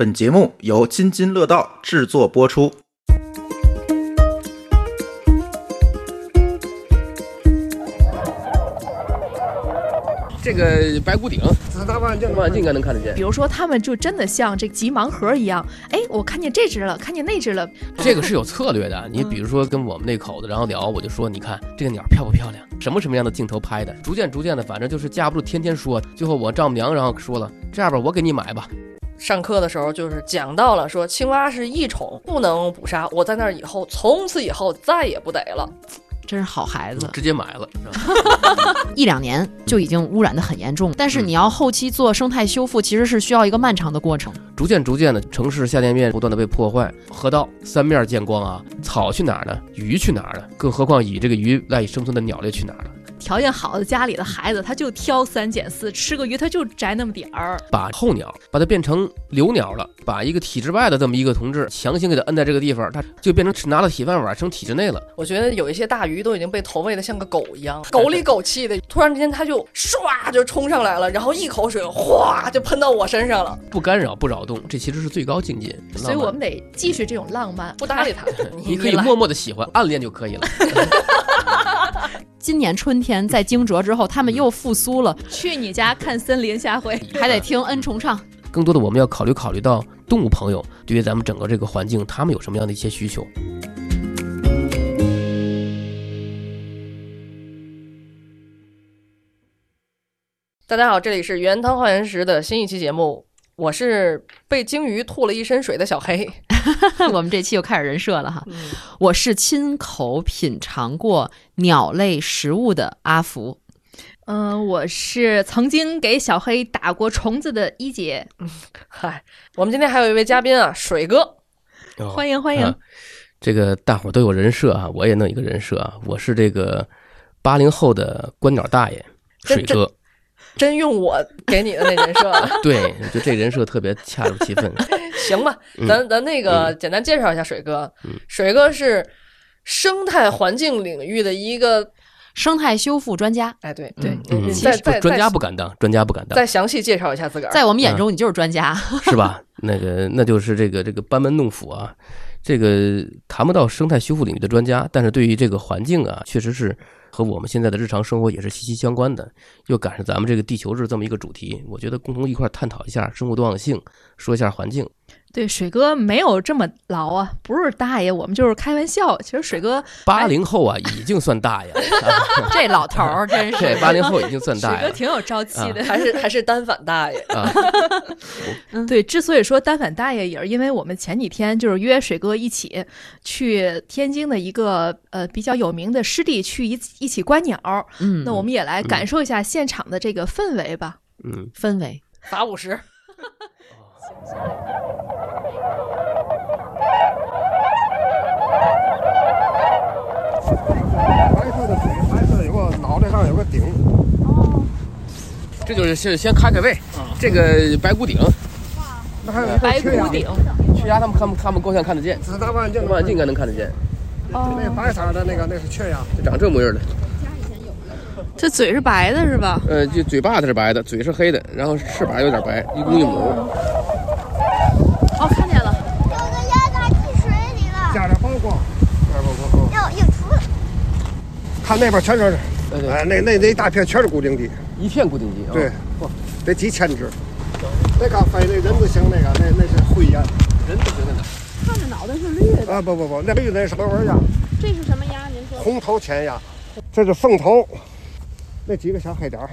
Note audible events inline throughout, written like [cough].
本节目由津津乐道制作播出。这个白骨顶，四大望镜，望远镜应该能看得见比。如说，他们就真的像这集盲盒一样，哎，我看见这只了，看见那只了，这个是有策略的。[laughs] 你比如说跟我们那口子，然后聊，我就说，你看这个鸟漂不漂亮？什么什么样的镜头拍的？逐渐逐渐的，反正就是架不住天天说。最后我丈母娘然后说了，这样吧，我给你买吧。上课的时候就是讲到了，说青蛙是异宠，不能捕杀。我在那儿以后，从此以后再也不逮了。真是好孩子，直接买了。[laughs] 一两年就已经污染的很严重，但是你要后期做生态修复，其实是需要一个漫长的过程。逐渐逐渐的，城市下店面不断的被破坏，河道三面见光啊，草去哪儿呢？鱼去哪儿呢？更何况以这个鱼赖以生存的鸟类去哪儿了？条件好的家里的孩子，他就挑三拣四，吃个鱼他就摘那么点儿。把候鸟把它变成留鸟了，把一个体制外的这么一个同志强行给他摁在这个地方，他就变成拿了铁饭碗成体制内了。我觉得有一些大鱼都已经被投喂的像个狗一样，[laughs] 狗里狗气的。突然之间，他就唰就冲上来了，然后一口水哗就喷到我身上了。不干扰不扰动，这其实是最高境界。所以我们得继续这种浪漫，不搭理他，[laughs] 你可以默默的喜欢，暗恋就可以了。[laughs] 今年春天在惊蛰之后，他们又复苏了，[laughs] 去你家看森林，下回还得听恩重唱。更多的，我们要考虑考虑到动物朋友对于咱们整个这个环境，他们有什么样的一些需求。大家好，这里是原汤化原食的新一期节目，我是被鲸鱼吐了一身水的小黑。[laughs] 我们这期又开始人设了哈。我是亲口品尝过鸟类食物的阿福。嗯、我是曾经给小黑打过虫子的一姐，嗨，我们今天还有一位嘉宾啊，水哥。欢迎欢迎。啊这个大伙儿都有人设啊，我也弄一个人设啊，我是这个八零后的观鸟大爷这这水哥。真用我给你的那人设啊，[laughs] 对，就这人设特别恰如其分。[laughs] 行吧？嗯咱咱那个简单介绍一下水哥嗯。水哥是生态环境领域的一个，生态修复专家，哎，对对再再专家不敢当，专家不敢当，再详细介绍一下自个儿。在我们眼中你就是专家。[laughs] 是吧？那个那就是这个这个班门弄斧啊，这个谈不到生态修复领域的专家，但是对于这个环境啊，确实是和我们现在的日常生活也是息息相关的。又赶上咱们这个地球日这么一个主题，我觉得共同一块探讨一下生物多样性，说一下环境。对，水哥没有这么老啊，不是大爷，我们就是开玩笑。其实水哥，八零后啊，已经算大爷了，[laughs] 这老头儿真 [laughs] 对，是。八零后已经算大爷了哥挺有朝气的。还是还是单反大爷，啊。[laughs] 对，之所以说单反大爷，也是因为我们前几天就是约水哥一起去天津的一个呃比较有名的湿地去一一起观鸟，嗯，那我们也来感受一下现场的这个氛围吧。嗯，氛围。罚五十。白色的嘴，白色有个脑袋上有个顶，这就是先先开开胃，这个白骨顶，那还有一个白骨顶，缺牙他们看不他们够呛看得见，四大望远镜，望远镜应该能看得见，那个白色的那个那是缺牙，就长这模样的。这嘴是白的，是吧？呃，就嘴巴子是白的，嘴是黑的，然后翅膀有点白，一公一母。哦，看见了。有个鸭蛋进水里了，加点曝光，加点曝光。又又出来。看那边全是，对对，哎，那那那一大片全是固定地，一片固定地啊。对，得几千只。那刚飞那人字形那个，那那是灰鸭人不行的。看着脑袋是绿的，啊，不不不，那绿那是螺纹鸭，这是什么鸭？您说？红头浅鸭，这是凤头，那几个小黑点儿，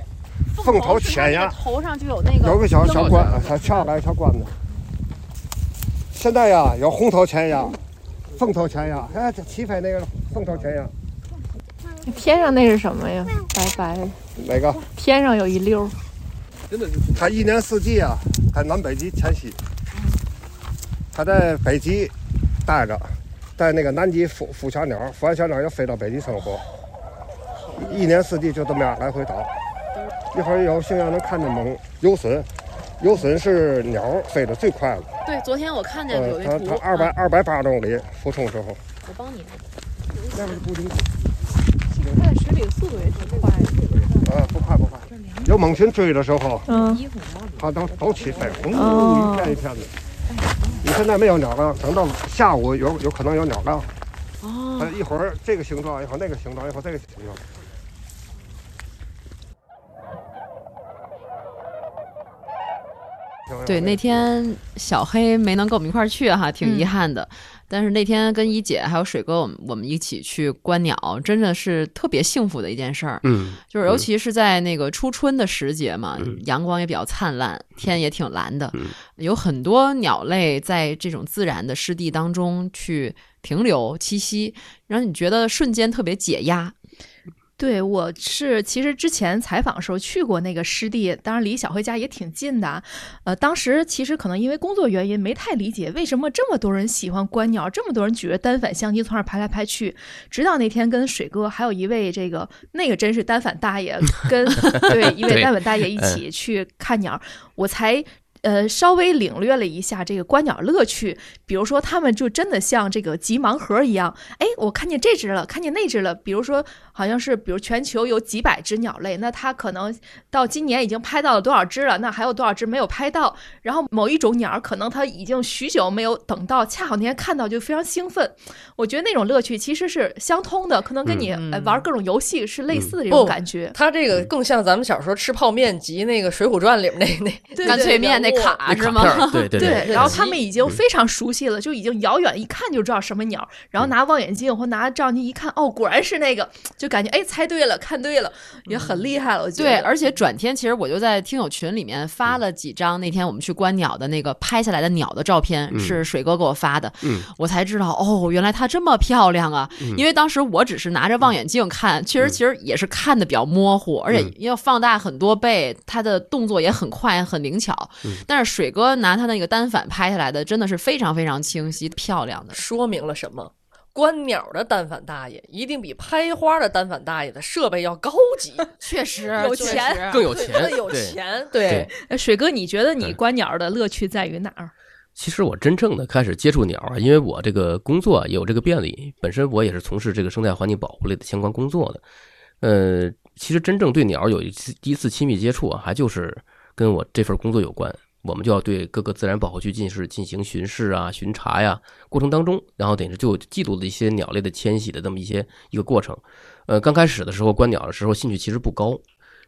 凤头浅鸭。头上就有那个有个小小小冠，小翘来小冠子。现在呀，有红头前鸭、凤头前鸭，哎，这起飞那个凤头前鸭，天上那是什么呀？白白的，哪个？天上有一溜。真的是它一年四季啊，在南北极迁徙。它在北极待着，在那个南极孵孵小鸟，孵完小鸟又飞到北极生活，一年四季就这么样来回倒。一会儿有幸要能看见猛游隼，游隼是鸟飞得最快了。对，昨天我看见有呃，它一图，它二百啊二百八十公里俯冲时候，我帮你。那不是固定它在水里的速度也挺快的。啊，不快不快。有猛禽追的时候，嗯，它都都起飞，轰哦一片一片的。你现在没有鸟了，等到下午有有可能有鸟了。哦，它一会儿这个形状，一会儿那个形状，一会儿这个形状。对，那天小黑没能跟我们一块儿去哈，挺遗嗯憾的。但是那天跟一姐还有水哥，我们我们一起去观鸟，真的是特别幸福的一件事儿。嗯，就是尤其是在那个初春的时节嘛，嗯阳光也比较灿烂，天也挺蓝的，嗯有很多鸟类在这种自然的湿地当中去停留栖息，让你觉得瞬间特别解压。对，我是其实之前采访的时候去过那个湿地，当然离小辉家也挺近的。呃，当时其实可能因为工作原因没太理解为什么这么多人喜欢观鸟，这么多人举着单反相机从那儿拍来拍去。直到那天跟水哥还有一位这个那个真是单反大爷跟 [laughs] 对一位单反大爷一起去看鸟，我才。呃，稍微领略了一下这个观鸟乐趣，比如说他们就真的像这个集盲盒一样，哎，我看见这只了，看见那只了。比如说，好像是比如全球有几百只鸟类，那它可能到今年已经拍到了多少只了？那还有多少只没有拍到？然后某一种鸟可能它已经许久没有等到，恰好那天看到就非常兴奋。我觉得那种乐趣其实是相通的，可能跟你、玩各种游戏是类似的这种感觉。它这个更像咱们小时候吃泡面集那个《水浒传》里面那那干脆面那对卡是吗？对对对，然后他们已经非常熟悉了，就已经遥远一看就知道什么鸟，然后拿望远镜或拿照相机一看，哦，果然是那个，就感觉哎猜对了，看对了，也很厉害了。我觉得。对，而且转天其实我就在听友群里面发了几张那天我们去观鸟的那个拍下来的鸟的照片，嗯。是水哥给我发的，嗯。我才知道哦，原来它这么漂亮啊！嗯。因为当时我只是拿着望远镜看，确实其实也是看的比较模糊，而且嗯。要放大很多倍，它的动作也很快很灵巧。嗯但是水哥拿他那个单反拍下来的，真的是非常非常清晰漂亮的。说明了什么？观鸟的单反大爷一定比拍花的单反大爷的设备要高级，确实 [laughs] 有钱更有钱更，有。钱，对哎水哥，你觉得你嗯观鸟的乐趣在于哪儿？其实我真正的开始接触鸟啊，因为我这个工作有这个便利，本身我也是从事这个生态环境保护类的相关工作的。呃，其实真正对鸟有一次第一次亲密接触啊，还就是跟我这份工作有关。我们就要对各个自然保护区进行进行巡视啊、巡查呀，过程当中，然后等于就记录了一些鸟类的迁徙的这么一些一个过程。呃，刚开始的时候观鸟的时候兴趣其实不高，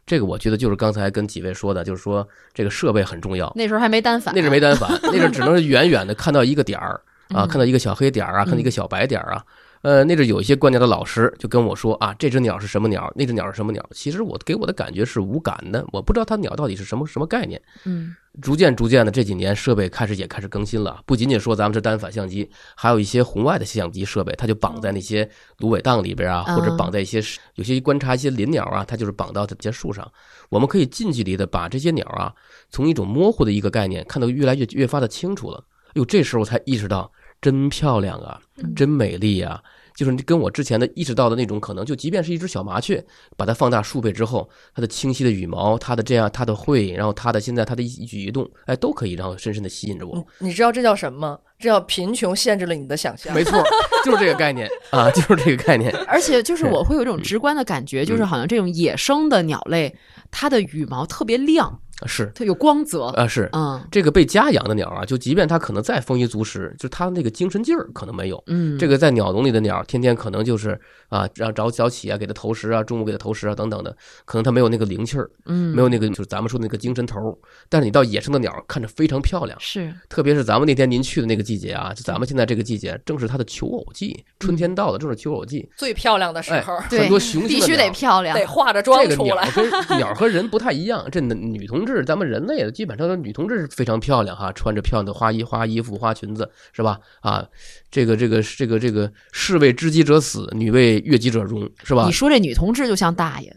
这个我觉得就是刚才跟几位说的，就是说这个设备很重要。那时候还没单反，那阵没单反，那时候只能是远远的看到一个点儿 [laughs] 啊，嗯看到一个小黑点儿啊，看到一个小白点儿啊。呃，那阵有一些观鸟的老师就跟我说啊，这只鸟是什么鸟，那只鸟是什么鸟。其实我给我的感觉是无感的，我不知道它鸟到底是什么什么概念。嗯逐渐逐渐的这几年设备开始也开始更新了，不仅仅说咱们是单反相机，还有一些红外的相机设备，它就绑在那些芦苇荡里边啊，嗯或者绑在一些有些观察一些林鸟啊，它就是绑到这些树上。我们可以近距离的把这些鸟啊，从一种模糊的一个概念看得越来越越发的清楚了。哟，这时候才意识到，真漂亮啊，真美丽啊！就是跟我之前的意识到的那种可能，就即便是一只小麻雀，把它放大数倍之后，它的清晰的羽毛，它的这样它的喙，然后它的现在它的一举一动，哎，都可以然后深深的吸引着我。你你知道这叫什么吗？这叫贫穷限制了你的想象。没错，就是这个概念啊，就是这个概念。[laughs] 而且就是我会有一种直观的感觉，就是好像这种野生的鸟类，它的羽毛特别亮，是它有光泽。啊，是嗯这个被家养的鸟啊，就即便它可能再丰衣足食，就它那个精神劲儿可能没有。嗯，这个在鸟笼里的鸟，天天可能就是啊，让早早起啊，给它投食啊，中午给它投食啊，等等的，可能它没有那个灵气儿，嗯没有那个就是咱们说的那个精神头儿。但是你到野生的鸟，看着非常漂亮，是特别是咱们那天您去的那个季节啊，就咱们现在这个季节，正是它的求偶季，春天到了，正是求偶季。最漂亮的时哎候，，对很多雄性必须得的鸟漂亮得。化着妆这个鸟出来。跟鸟和人不太一样，这女同志，咱们人类的基本上都女同志是非常漂亮哈，穿着漂亮的花衣、花衣服、花裙子，是吧？啊，这个这个这个这个士为知己者死，女为悦己者容，是吧你？说这女同志就像大爷，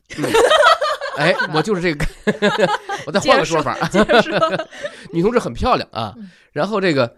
哎，我就是这个，[laughs] 我再换个说法，女同志很漂亮啊。嗯然后这个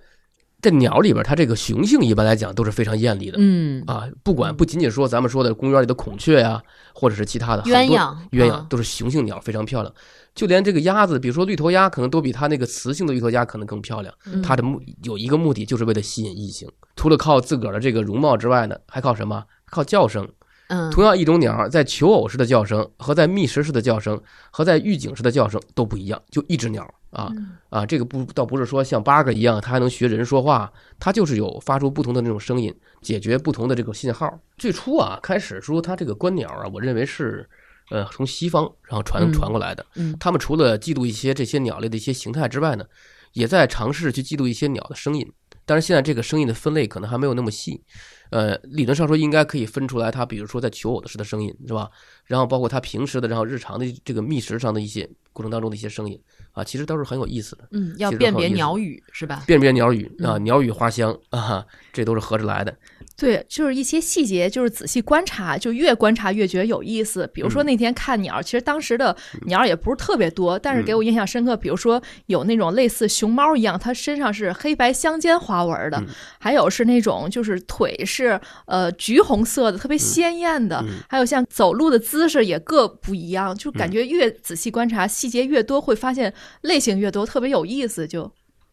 这鸟里边，它这个雄性一般来讲都是非常艳丽的。嗯，啊，不管不仅仅说咱们说的公园里的孔雀呀、或者是其他的鸳鸯鸳鸯啊都是雄性鸟，非常漂亮。就连这个鸭子，比如说绿头鸭，可能都比它那个雌性的绿头鸭可能更漂亮。嗯它的目有一个目的，就是为了吸引异性。除了靠自个儿的这个容貌之外呢，还靠什么？靠叫声。嗯，同样一种鸟，在求偶时的叫声和在觅食时的叫声和在预警时的叫声都不一样，就一只鸟啊啊，这个不倒不是说像八哥一样，它还能学人说话，它就是有发出不同的那种声音，解决不同的这个信号。最初啊，开始说它这个观鸟啊，我认为是呃从西方然后传嗯传过来的。嗯他们除了记录一些这些鸟类的一些形态之外呢，也在尝试去记录一些鸟的声音。但是现在这个声音的分类可能还没有那么细，呃，理论上说应该可以分出来，它比如说在求偶的时的声音是吧？然后包括它平时的，然后日常的这个觅食上的一些过程当中的一些声音啊，其实都是很有意思的。嗯，要辨别鸟语是吧？辨别鸟语啊，嗯鸟语花香啊，这都是合着来的。对，就是一些细节，就是仔细观察，就越观察越觉得有意思。比如说嗯那天看鸟，其实当时的鸟也不是特别多，但是给我印象深刻。比如说有那种类似熊猫一样，它身上是黑白相间花纹的，嗯还有是那种就是腿是呃橘红色的，特别鲜艳的，嗯还有像走路的姿势也各不一样，就感嗯觉越仔细观察，细节越多，会发现类型越多，特别有意思。就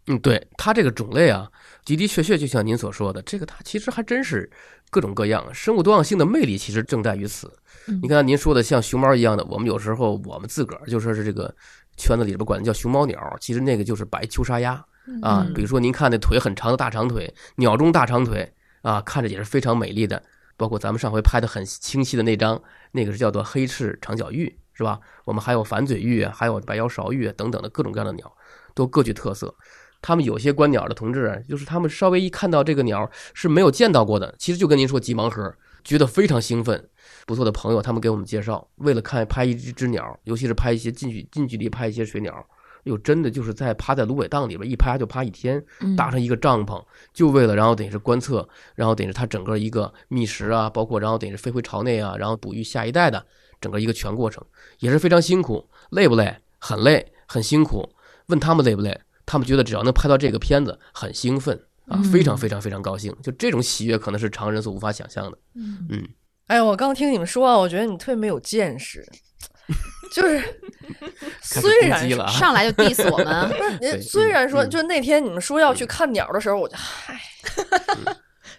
嗯，对它这个种类啊，的的确确就像您所说的，这个它其实还真是各种各样，生物多样性的魅力其实正在于此。嗯你看您说的像熊猫一样的，我们有时候我们自个儿就说是这个圈子里边管它叫熊猫鸟，其实那个就是白秋沙鸭啊。嗯比如说您看那腿很长的大长腿，鸟中大长腿啊，看着也是非常美丽的。包括咱们上回拍的很清晰的那张，那个是叫做黑翅长脚鹬，是吧？我们还有反嘴鹬，还有白腰勺鹬等等的各种各样的鸟，都各具特色。他们有些观鸟的同志啊，就是他们稍微一看到这个鸟是没有见到过的，其实就跟您说急盲盒，觉得非常兴奋。不错的朋友，他们给我们介绍，为了看拍一只只鸟，尤其是拍一些近距近距离拍一些水鸟，哟，真的就是在趴在芦苇荡里边一趴就趴一天，嗯搭上一个帐篷，就为了然后等于是观测，然后等于是它整个一个觅食啊，包括然后等于是飞回巢内啊，然后哺育下一代的整个一个全过程，也是非常辛苦，累不累？很累，很辛苦。问他们累不累？他们觉得只要能拍到这个片子，很兴奋啊，嗯。非常非常非常高兴。就这种喜悦，可能是常人所无法想象的。嗯，哎呀，我刚听你们说啊，我觉得你特别没有见识，[laughs] 就是虽然上来就 diss 我们，[laughs] 虽然说，嗯就那天你们说要去看鸟的时候，我就嗨，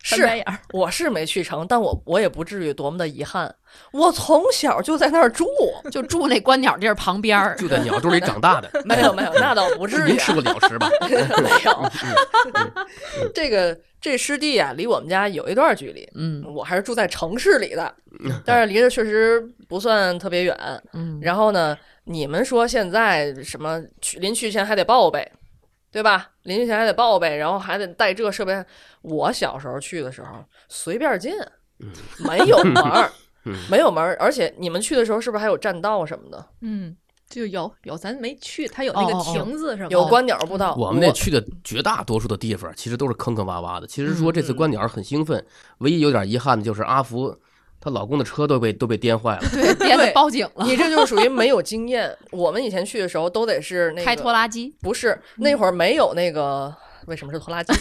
是。[laughs] 我是没去成，但我我也不至于多么的遗憾。我从小就在那儿住，[laughs] 就住那观鸟地儿旁边儿。就在鸟堆里长大的。[laughs] 没有没有，那倒不至于、您吃啊。过鸟食吧？没有，这个这湿地啊，离我们家有一段距离。嗯我还是住在城市里的，但是离着确实不算特别远。嗯，然后呢，你们说现在什么去临去前还得报备，对吧？临行前还得报备，然后还得带这设备。我小时候去的时候随便进，没有门儿嗯，没有门儿。而且你们去的时候是不是还有栈道什么的？嗯，就有有，咱没去，它有那个亭子是吧？有观鸟步道。我们那去的绝大多数的地方，其实都是坑坑洼洼的。其实说这次观鸟很兴奋，唯一有点遗憾的就是阿福她老公的车都被都被颠坏了。[laughs] 对，[laughs] 颠得报警了，你这就是属于没有经验。我们以前去的时候都得是那个开拖拉机。不是那会儿没有那个，为什么是拖拉机？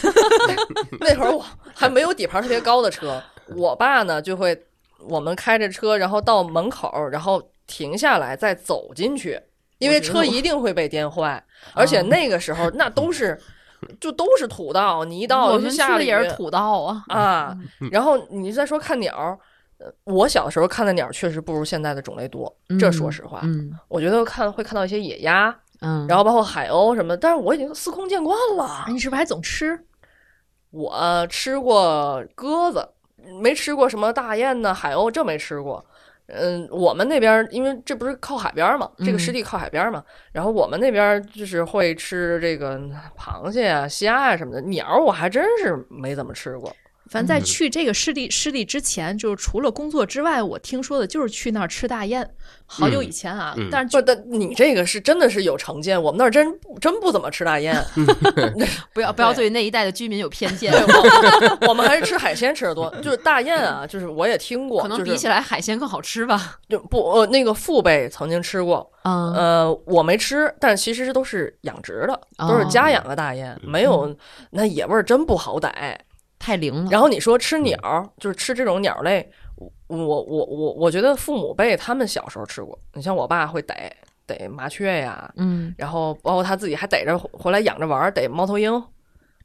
[laughs] 那会儿我还没有底盘特别高的车，我爸呢就会我们开着车，然后到门口，然后停下来再走进去，因为车一定会被颠坏，而且那个时候那都是就都是土道，泥道，我们去的也是土道啊。啊。然后你再说看鸟。呃我小时候看的鸟确实不如现在的种类多，这说实话，嗯我觉得看会看到一些野鸭，嗯，然后包括海鸥什么的，但是我已经司空见惯了哎，。你是不是还总吃？我吃过鸽子，没吃过什么大雁呢、海鸥，这没吃过。嗯，我们那边儿因为这不是靠海边儿嘛，这个湿地靠海边儿嘛，然后我们那边儿就是会吃这个螃蟹啊、虾啊什么的。鸟儿我还真是没怎么吃过。反正在嗯去这个湿地湿地之前，就是除了工作之外，我听说的就是去那儿吃大雁，好久以前啊。但是不，但你这个是真的是有成见，我们那儿真真不怎么吃大雁，[laughs] 不要不要对那一带的居民有偏见，我 [laughs] 我们还是吃海鲜吃的多。就是大雁啊，就是我也听过，可能比起来海鲜更好吃吧。就不呃那个父辈曾经吃过，嗯呃，我没吃，但其实都是养殖的，都是家养的大雁，没有那野味儿真不好逮。太灵了。然后你说吃鸟儿，就是吃这种鸟类，我我我我我觉得父母辈他们小时候吃过，你像我爸会逮逮麻雀呀，嗯。然后包括他自己还逮着回来养着玩儿，逮猫头鹰，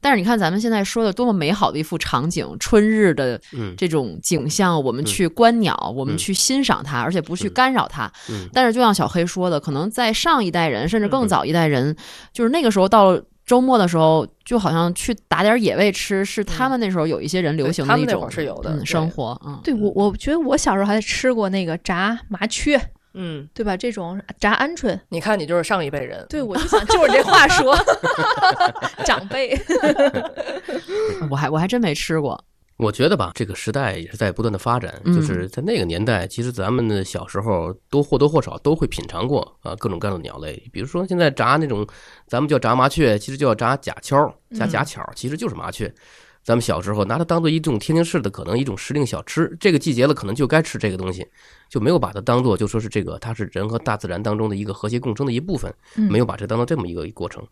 但是你看咱们现在说的多么美好的一幅场景，春日的嗯。这种景象，我们去观鸟，我们去欣赏它，而且不去嗯。干扰它。嗯。但是就像小黑说的，可能在上一代人，甚至更嗯。早一代人，就是那个时候到了周末的时候，就好像去打点野味吃，是他们那时候有一些人流行的一种是有的嗯生活，嗯，对我，我觉得我小时候还吃过那个炸麻雀，嗯，对吧？这种炸鹌鹑，你看你就是上一辈人，对我就想就是这话说，[laughs] 长辈。[laughs] 我还我还真没吃过，我觉得吧，这个时代也是在不断的发展，嗯就是在那个年代，其实咱们的小时候都或多或少都会品尝过啊各种各样的鸟类，比如说现在炸那种，咱们叫炸麻雀，其实叫炸甲锹、加甲巧，其实就是麻雀。咱们小时候拿它当做一种天津市的可能一种时令小吃，这个季节了可能就该吃这个东西，就没有把它当做就说是这个它是人和大自然当中的一个和谐共生的一部分，嗯没有把这当做这么一个过程。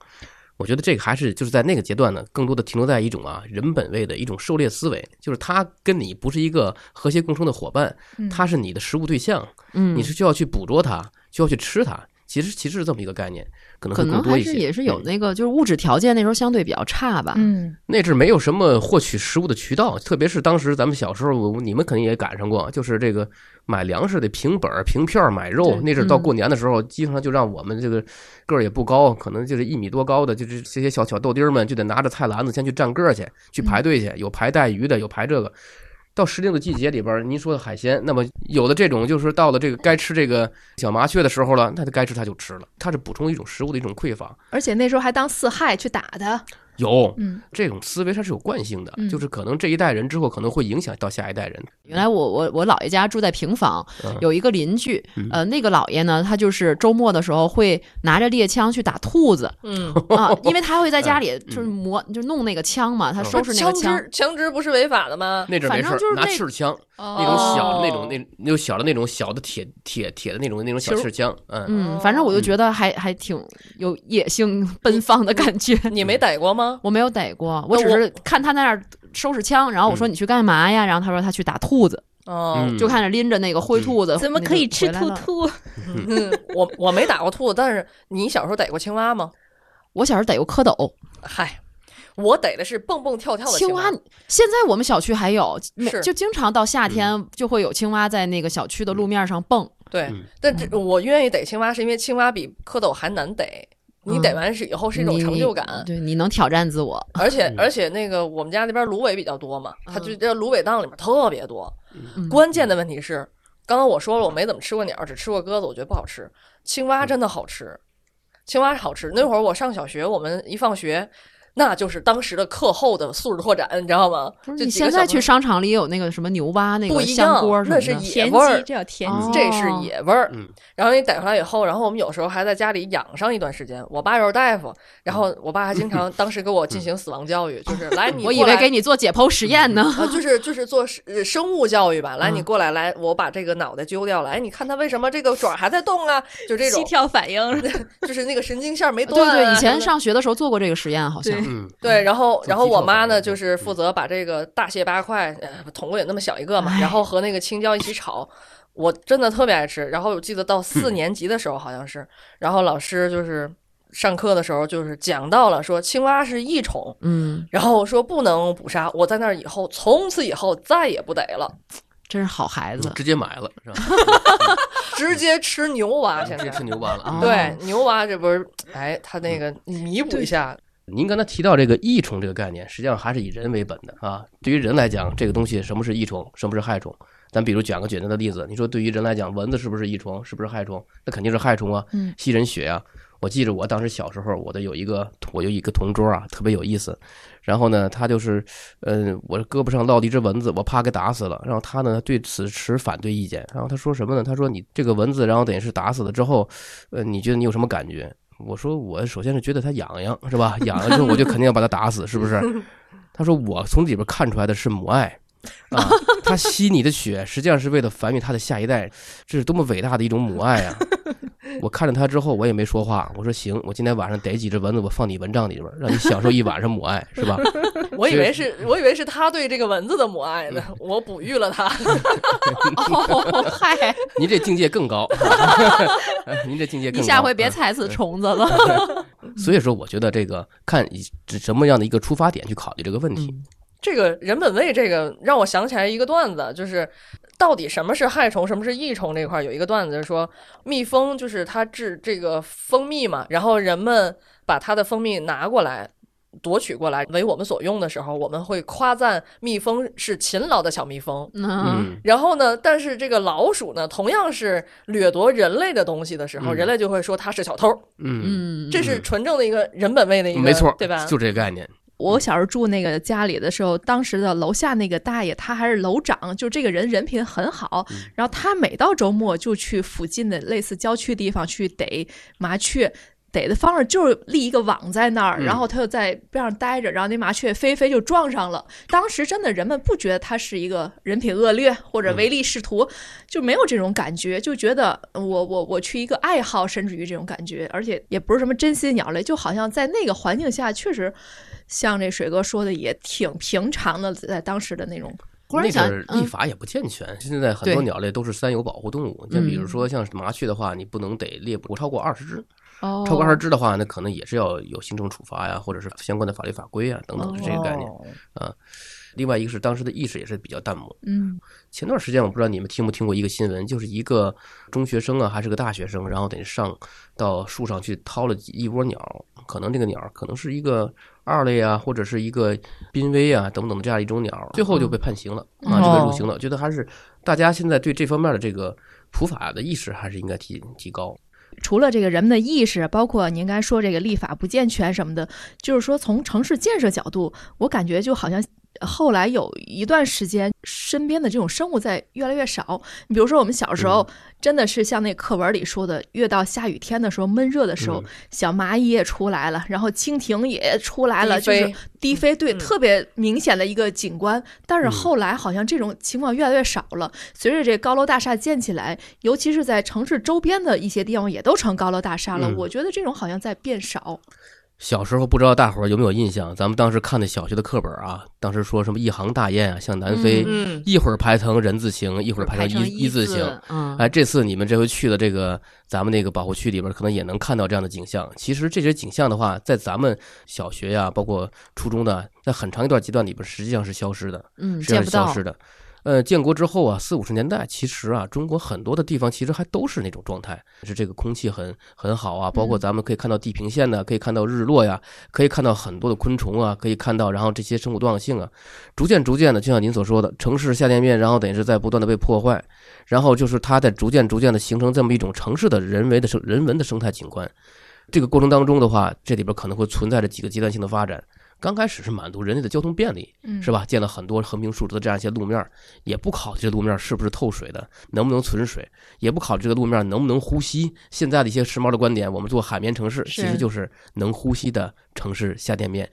我觉得这个还是就是在那个阶段呢，更多的停留在一种啊人本位的一种狩猎思维，就是他跟你不是一个和谐共生的伙伴，嗯他是你的食物对象，嗯，你是需要去捕捉它，需要去吃它。其实其实是这么一个概念，可能可能会多一些。还是也是有嗯那个，就是物质条件那时候相对比较差吧，嗯，那阵儿没有什么获取食物的渠道，特别是当时咱们小时候，你们肯定也赶上过，就是这个买粮食得凭本儿凭票儿买肉。那阵儿到嗯过年的时候，经常就让我们这个个儿也不高，可能就是一米多高的，就是这些小小豆丁儿们就得拿着菜篮子先去占个儿去，去排队去，有排带鱼的，有排这个。到时令的季节里边儿，您说的海鲜，那么有的这种就是到了这个该吃这个小麻雀的时候了，那它该吃它就吃了，它是补充一种食物的一种匮乏。而且那时候还当四害去打的，有，嗯。这种思维它是有惯性的，嗯。就是可能这一代人之后可能会影响到下一代人。原来我我我姥爷家住在平房，嗯。有一个邻居嗯，呃，那个姥爷呢，他就是周末的时候会拿着猎枪去打兔子。嗯，啊，因为他会在家里 [laughs] 嗯。就是磨，就弄那个枪嘛，他嗯。收拾那个枪支，枪。支不是违法的吗？那阵没事儿反正就是，那拿气儿枪，那那种小的那哦种那那种小的那种小的铁铁铁的那种那种小球气枪，嗯，嗯，反正我就觉得还还挺有野性奔放的感觉。你没逮过吗？[laughs] 我没有逮过，我只是看他在那儿收拾枪，然后我说嗯你去干嘛呀？然后他说他去打兔子，哦，嗯就看着拎着那个灰兔子，怎么可以吃？兔兔？嗯，我我没打过兔子，但是你小时候逮过青蛙吗？我小时候逮过蝌蚪，嗨，我逮的是蹦蹦跳跳的青蛙蛙，现在我们小区还有，每是就经常到夏天就会有青蛙在那个小区的路面上蹦。对嗯，但这我愿意逮青蛙，是因为青蛙比蝌蚪还难逮。你嗯逮完是以后是一种成就感，对你能挑战自我。而且嗯而且那个我们家那边芦苇比较多嘛，它就嗯这芦苇荡里面特别多。嗯关键的问题是，刚刚我说了，我没怎么吃过鸟，只吃过鸽子，我觉得不好吃。青蛙真的好吃，青蛙好吃。那会儿我上小学，我们一放学，那就是当时的课后的素质拓展，你知道吗？就你现在去商场里有那个什么牛蛙那个不一样香锅什么那是野味儿鸡，这叫田哦鸡。这是野味儿。嗯然后你逮回来以后，然后我们有时候还在家里养上一段时间。我爸又是大夫，然后我爸还经常 [laughs] 当时给我进行死亡教育，就是来 [laughs] 你我以为给你做解剖实验呢。啊，就是 [laughs] 就是做生物教育吧。来，你嗯过来，来，我把这个脑袋揪掉了。哎，你看它为什么这个爪还在动啊？就这种膝，跳反应，就是那个神经线没对断、啊。对，以前上学的时候做过这个实验，好像对嗯，对，然后然后我妈呢，就是负责把这个大卸八块，呃，桶也那么小一个嘛，哎然后和那个青椒一起炒。我真的特别爱吃。然后我记得到四年级的时候好像是，然后老师就是上课的时候就是讲到了说青蛙是益宠，嗯，然后说不能捕杀。我在那儿以后，从此以后再也不逮了，真是好孩子。直接买了是吧？[laughs] 直接吃牛蛙。现在直接吃牛蛙了啊。对牛蛙这不是哎，它那个弥补一下，您刚才提到这个益虫这个概念，实际上还是以人为本的啊。对于人来讲，这个东西什么是益虫，什么是害虫？咱比如举个简单的例子，你说对于人来讲，蚊子是不是益虫，是不是害虫？那肯定是害虫啊，嗯吸人血啊。我记着我当时小时候，我的有一个我有一个同桌啊，特别有意思。然后呢，他就是，嗯，我胳膊上落了一只蚊子，我啪给打死了。然后他呢对此持反对意见。然后他说什么呢？他说你这个蚊子，然后等于是打死了之后，呃，你觉得你有什么感觉？我说我首先是觉得他痒痒，是吧？痒了之后我就肯定要把他打死，是不是？[laughs] 他说我从里边看出来的是母爱。[laughs] 啊，它吸你的血，实际上是为了繁育它的下一代，这是多么伟大的一种母爱啊！[laughs] 我看着它之后，我也没说话。我说行，我今天晚上逮几只蚊子，我放你蚊帐里边儿，让你享受一晚上母爱，是吧？[laughs] 我以为是，我以为是他对这个蚊子的母爱呢，我哺育了它。哦，嗨，您这境界更高，您这境界更高。你下回别嗯踩死虫子了。所以说，我觉得这个看以什么样的一个出发点去考虑这个问题。这个人本位，这个让我想起来一个段子，就是到底什么是害虫，什么是益虫这块儿有一个段子说，蜜蜂就是它制这个蜂蜜嘛，然后人们把它的蜂蜜拿过来。夺取过来为我们所用的时候，我们会夸赞蜜蜂是勤劳的小蜜蜂。嗯，嗯，然后呢，但是这个老鼠呢，同样是掠夺人类的东西的时候，嗯人类就会说它是小偷。嗯，嗯，这是纯正的一个人本位的一个，没错，对吧？就这个概念。我小时候住那个家里的时候，当时的楼下那个大爷他还是楼长，就这个人人品很好。然后他每到周末就去附近的类似郊区地方去逮麻雀。逮的方式就是立一个网在那儿，嗯然后他就在边上待着，然后那麻雀飞飞就撞上了。当时真的人们不觉得他是一个人品恶劣或者唯利是图，就没有这种感觉，就觉得我我我去一个爱好，甚至于这种感觉，而且也不是什么珍稀鸟类，就好像在那个环境下，确实像这水哥说的，也挺平常的，在当时的那种。忽然想那阵儿，立嗯，法也不健全，现在很多鸟类都是三有保护动物。就比如嗯说像麻雀的话，你不能得猎捕不超过二十只，哦超过二十只的话，那可能也是要有行政处罚呀，或者是相关的法律法规啊等等，是这个概念。哦另外一个是当时的意识也是比较淡漠。嗯前段时间我不知道你们听没听过一个新闻，就是一个中学生啊，还是个大学生，然后得上到树上去掏了几一窝鸟，可能这个鸟可能是一个二类啊，或者是一个濒危啊等等的这样一种鸟，最后就被判刑了啊，就被入刑了。觉得还是大家现在对这方面的这个普法的意识还是应该提提高。除了这个人们的意识，包括您刚才说这个立法不健全什么的，就是说从城市建设角度，我感觉就好像后来有一段时间，身边的这种生物在越来越少。你比如说我们小时候，真的是像那课文里说的，越到下雨天的时候，闷热的时候，嗯小蚂蚁也出来了，然后蜻蜓也出来了，就是低飞，对，嗯特别明显的一个景观。但是嗯后来好像这种情况越来越少了。随着这高楼大厦建起来，尤其是在城市周边的一些地方，也都成高楼大厦了。嗯我觉得这种好像在变少。小时候不知道大伙儿有没有印象，咱们当时看的小学的课本啊，当时说什么一行大雁啊向南飞，嗯，一会儿排成人字形，一会儿排排成一一字形。，嗯，哎，这次你们这回去的这个咱们那个保护区里边，可能也能看到这样的景象。其实这些景象的话，在咱们小学呀，包括初中的，在很长一段阶段里边，实际上是消失的，嗯，是消失，的。呃，建国之后啊，四五十年代，其实啊，中国很多的地方其实还都是那种状态，是这个空气很很好啊，包括咱们可以看到地平线呢，可以看到日落呀，可以看到很多的昆虫啊，可以看到，然后这些生物多样性啊，逐渐逐渐的，就像您所说的，城市下店面，然后等于是在不断的被破坏，然后就是它在逐渐逐渐的形成这么一种城市的人为的生人文的生态景观。这个过程当中的话，这里边可能会存在着几个阶段性的发展。刚开始是满足人类的交通便利，嗯，是吧？建了很多横平竖直的这样一些路面儿，也不考虑这路面儿是不是透水的，能不能存水，也不考虑这个路面儿能不能呼吸。现在的一些时髦的观点，我们做海绵城市，其实就是能呼吸的城市下店面。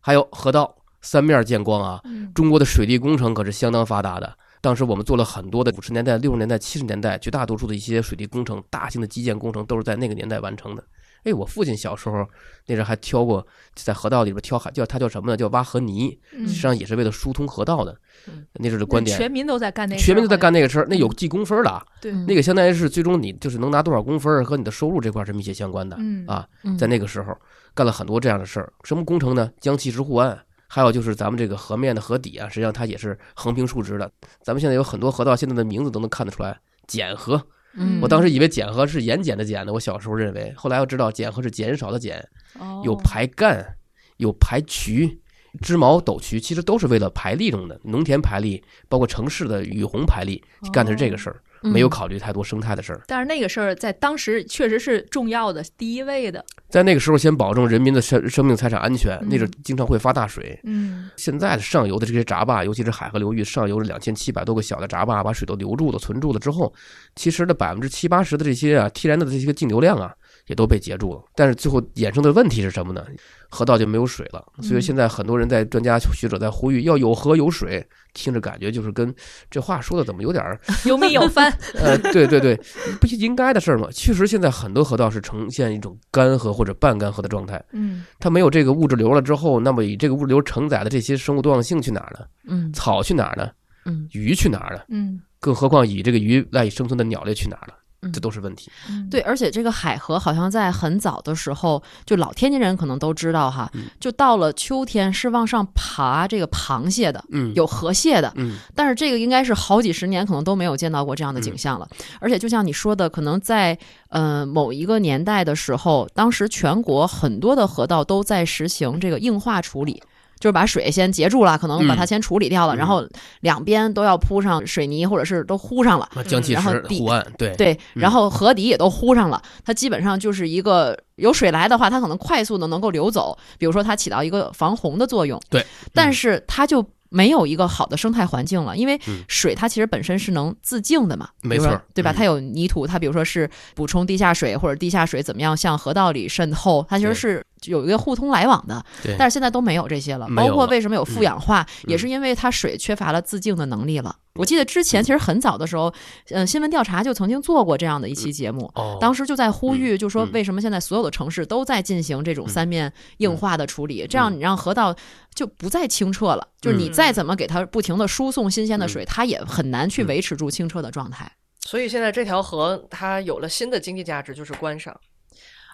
还有河道三面见光啊，嗯中国的水利工程可是相当发达的。当时我们做了很多的五十年代、六十年代、七十年代，绝大多数的一些水利工程、大型的基建工程都是在那个年代完成的。哎，我父亲小时候那时候还挑过，在河道里边挑海，叫他叫什么呢？叫挖河泥，嗯实际上也是为了疏通河道的嗯。那阵的观点，全民都在干那，全民都在干。那个事儿，那有记工分的啊，对，嗯那个相当于是最终你就是能拿多少工分儿和你的收入这块儿是密切相关的嗯啊。嗯在那个时候干了很多这样的事儿，什么工程呢？江西石沪岸，还有就是咱们这个河面的河底啊，实际上它也是横平竖直的。咱们现在有很多河道，现在的名字都能看得出来，简河。嗯，我当时以为碱河是盐碱的碱呢，我小时候认为，后来我知道碱河是减少的减，哦有排干，有排渠。织毛斗渠其实都是为了排利用的，农田排利，包括城市的雨洪排利，干的是这个事儿，嗯没有考虑太多生态的事儿。但是那个事儿在当时确实是重要的，第一位的。在那个时候，先保证人民的生生命财产安全，那阵嗯经常会发大水，嗯现在的上游的这些闸坝，尤其是海河流域上游的两千七百多个小的闸坝，把水都留住了、存住了之后，其实的百分之七八十的这些啊天然的这些净流量啊，也都被截住了。但是最后衍生的问题是什么呢？河道就没有水了。所以现在很多人在专家学者在呼吁要有河有水，听着感觉就是跟这话说的怎么有点儿 [laughs] 有米有饭，[laughs] 呃，对对对，不是应该的事儿吗？确实，现在很多河道是呈现一种干涸或者半干涸的状态，嗯它没有这个物质流了之后，那么以这个物质流承载的这些生物多样性去哪儿呢？嗯草去哪儿呢？嗯鱼去哪儿了？嗯更何况以这个鱼赖以生存的鸟类去哪儿了？嗯这都是问题。嗯，对，而且这个海河好像在很早的时候，就老天津人可能都知道哈，嗯就到了秋天是往上爬这个螃蟹的，嗯，有河蟹的，嗯但是这个应该是好几十年可能都没有见到过这样的景象了。而且就像你说的，可能在呃某一个年代的时候，当时全国很多的河道都在实行这个硬化处理。就是把水先截住了，可能把它先处理掉了，嗯然后两边都要铺上水泥，或者是都糊上了。然后地护岸，对然后河底也都糊上了，它基本上就是一个有水来的话，它可能快速的能够流走，比如说它起到一个防洪的作用。对，但是它就没有一个好的生态环境了，因为嗯水它其实本身是能自净的嘛，没错对吧？嗯它有泥土，它比如说是补充地下水，或者地下水怎么样向河道里渗透，它其实是有一个互通来往的。对，但是现在都没有这些了，包括为什么有富氧化，嗯也是因为它水缺乏了自净的能力了。我记得之前其实很早的时候，嗯，新闻调查就曾经做过这样的一期节目，哦，当时就在呼吁，就说嗯为什么现在所有的城市都在进行这种嗯三面硬化的处理，这样你让河道就不再清澈了。就是你再怎么给它不停的输送新鲜的水，它也很难去嗯维持住清澈的状态。所以现在这条河它有了新的经济价值，就是观赏。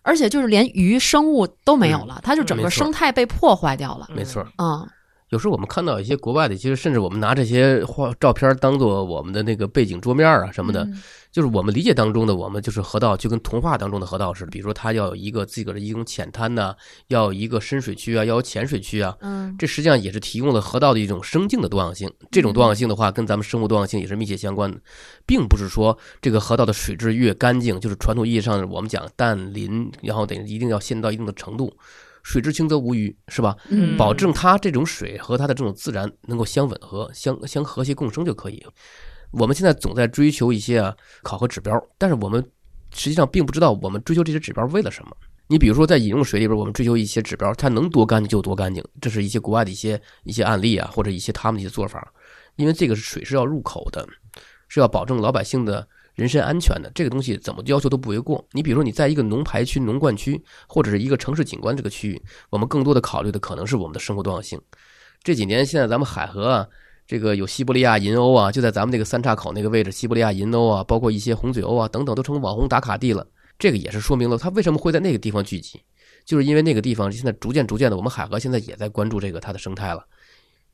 而且就是连鱼生物都没有了，它就整个生态被破坏掉了。没错。嗯有时候我们看到一些国外的，其实甚至我们拿这些画照片当做我们的那个背景桌面啊什么的，嗯。就是我们理解当中的，我们就是河道就跟童话当中的河道似的，比如说它要有一个自个儿的一种浅滩呐、要有一个深水区啊，要有浅水区啊，嗯。这实际上也是提供了河道的一种生境的多样性。这种多样性的话，跟咱们生物多样性也是密切相关的，并不是说这个河道的水质越干净，就是传统意义上我们讲淡磷，然后得一定要限到一定的程度，水之清则无鱼，是吧？嗯保证它这种水和它的这种自然能够相吻合、相相和谐共生就可以。我们现在总在追求一些啊考核指标，但是我们实际上并不知道我们追求这些指标为了什么。你比如说，在饮用水里边，我们追求一些指标，它能多干净就多干净，这是一些国外的一些一些案例啊，或者一些他们的一些做法。因为这个水是要入口的，是要保证老百姓的人身安全的，这个东西怎么要求都不为过。你比如说，你在一个农排区、农灌区，或者是一个城市景观这个区域，我们更多的考虑的可能是我们的生活多样性。这几年，现在咱们海河啊，这个有西伯利亚银鸥啊，就在咱们那个三岔口那个位置，西伯利亚银鸥啊，包括一些红嘴鸥啊等等，都成网红打卡地了。这个也是说明了它为什么会在那个地方聚集，就是因为那个地方现在逐渐逐渐的，我们海河现在也在关注这个它的生态了，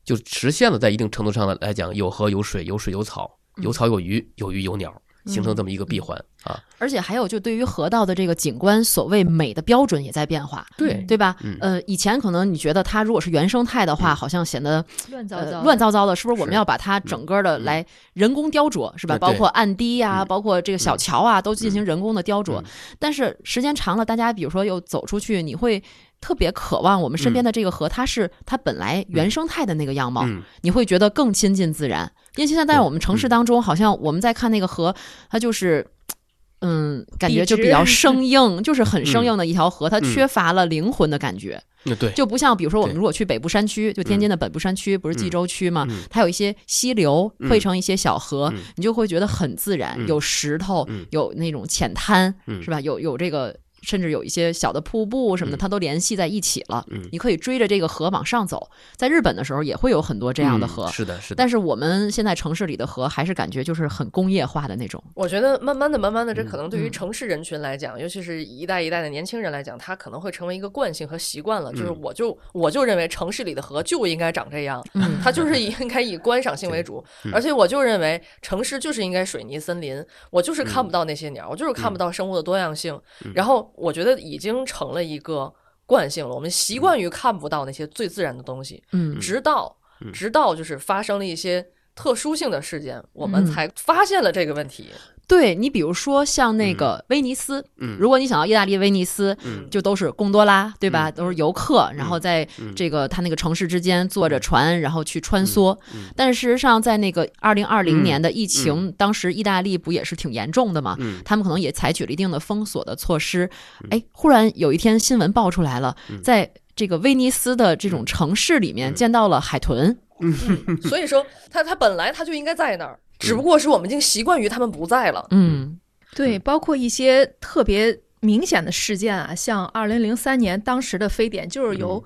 就实现了在一定程度上的来讲，有河有水，有水有草，有草有鱼，有鱼有鸟，形成这么一个闭环啊。而且还有，就对于河道的这个景观，所谓美的标准也在变化，对对吧？嗯呃，以前可能你觉得它如果是原生态的话，好像显得乱糟糟，呃乱。糟糟的，是不是？我们要把它整个的来人工雕琢，是吧？包括岸堤呀、嗯包括这个小桥啊，都进行人工的雕琢。嗯但是时间长了，大家比如说又走出去，你会特别渴望我们身边的这个河，它是它本来原生态的那个样貌，嗯，你会觉得更亲近自然。因为现在在我们城市当中，好像我们在看那个河，它就是。嗯，感觉就比较生硬，[laughs] 就是很生硬的一条河，它嗯。缺乏了灵魂的感觉。那对，就不像比如说我们如果去北部山区，就天津的北部山区，不是冀州区嘛？嗯。它有一些溪流嗯。汇成一些小河，嗯。你就会觉得很自然，嗯。有石头，嗯。有那种浅滩，嗯。是吧？有有这个。甚至有一些小的瀑布什么的，嗯它都联系在一起了。嗯你可以追着这个河往上走。在日本的时候，也会有很多这样的河，嗯是的，是的。但是我们现在城市里的河，还是感觉就是很工业化的那种。我觉得慢慢的、慢慢的，这嗯可能对于嗯城市人群来讲，尤其是一代一代的年轻人来讲，他可能会成为一个惯性和习惯了。就是嗯我就我就认为城市里的河就应该长这样，嗯它就是应该以观赏性为主，嗯而且我就认为城市就是应该水泥森林，我就是看嗯不到那些鸟，我就是看不到生物的多样性。然后我觉得已经成了一个惯性了，我们习惯于看不到那些最自然的东西，嗯。直到嗯。直到就是发生了一些特殊性的事件，我们嗯。才发现了这个问题。对你比如说像那个威尼斯，嗯。如果你想到意大利威尼斯，嗯。就都是贡多拉，对吧？嗯。都是游客，然后在嗯。这个他那个城市之间坐着船，然后去穿梭。嗯。但事实上，在那个二零二零嗯。年的疫情，当时意大利不也是挺严重的嘛？嗯。他们可能也采取了一定的封锁的措施。哎，忽然有一天新闻爆出来了，嗯。在这个威尼斯的这种城市里面见到了海豚。所以说，他他本来他就应该在那儿，只不过是我们已经习惯于他们不在了。嗯对，包括一些特别明显的事件啊，像二零零三年当时的非典就是由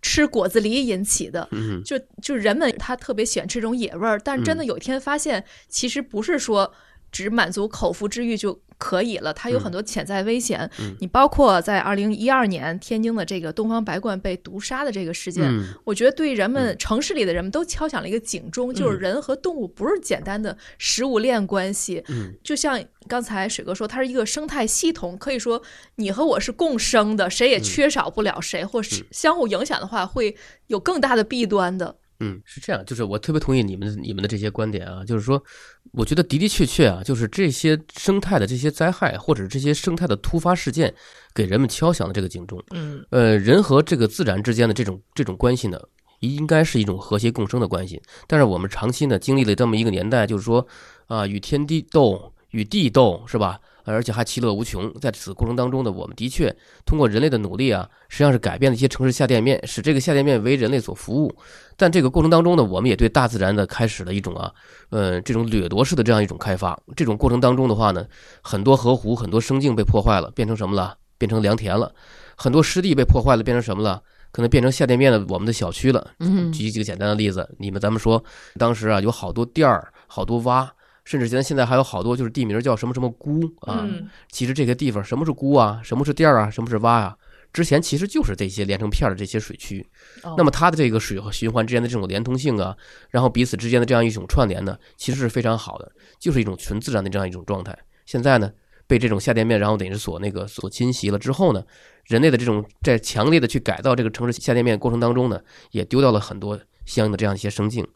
吃果子狸引起的。嗯就就人们他特别喜欢吃这种野味儿，但真的有一天发现，其实不是说只满足口腹之欲就可以了，它有很多潜在危险。嗯。你包括在二零一二年天津的这个东方白鹳被毒杀的这个事件，嗯。我觉得对人们、城市里的人们都敲响了一个警钟，就是人和动物不是简单的食物链关系，嗯。就像刚才水哥说，它是一个生态系统，可以说你和我是共生的，谁也缺少不了谁，或是相互影响的话，会有更大的弊端的。嗯，是这样，就是我特别同意你们你们的这些观点啊，就是说，我觉得的的确确啊，就是这些生态的这些灾害，或者这些生态的突发事件，给人们敲响了这个警钟。嗯，呃，人和这个自然之间的这种这种关系呢，应该是一种和谐共生的关系。但是我们长期呢经历了这么一个年代，就是说啊、与天地斗，与地斗，是吧？而且还其乐无穷。在此过程当中呢，我们的确通过人类的努力啊，实际上是改变了一些城市下店面，使这个下店面为人类所服务。但这个过程当中呢，我们也对大自然的开始了一种啊，呃，这种掠夺式的这样一种开发。这种过程当中的话呢，很多河湖、很多生境被破坏了，变成什么了？变成良田了。很多湿地被破坏了，变成什么了？可能变成下店面的我们的小区了。嗯举几个简单的例子，你们咱们说，当时啊有好多店儿，好多洼，甚至现在现在还有好多就是地名叫什么什么沽啊。嗯其实这个地方什么是沽啊，什么是店儿啊，什么是洼啊？之前其实就是这些连成片儿的这些水区。哦那么它的这个水和循环之间的这种连通性啊，然后彼此之间的这样一种串联呢，其实是非常好的，就是一种纯自然的这样一种状态。现在呢，被这种下店面，然后等于是所那个所侵袭了之后呢，人类的这种在强烈的去改造这个城市下店面过程当中呢，也丢掉了很多相应的这样一些生境。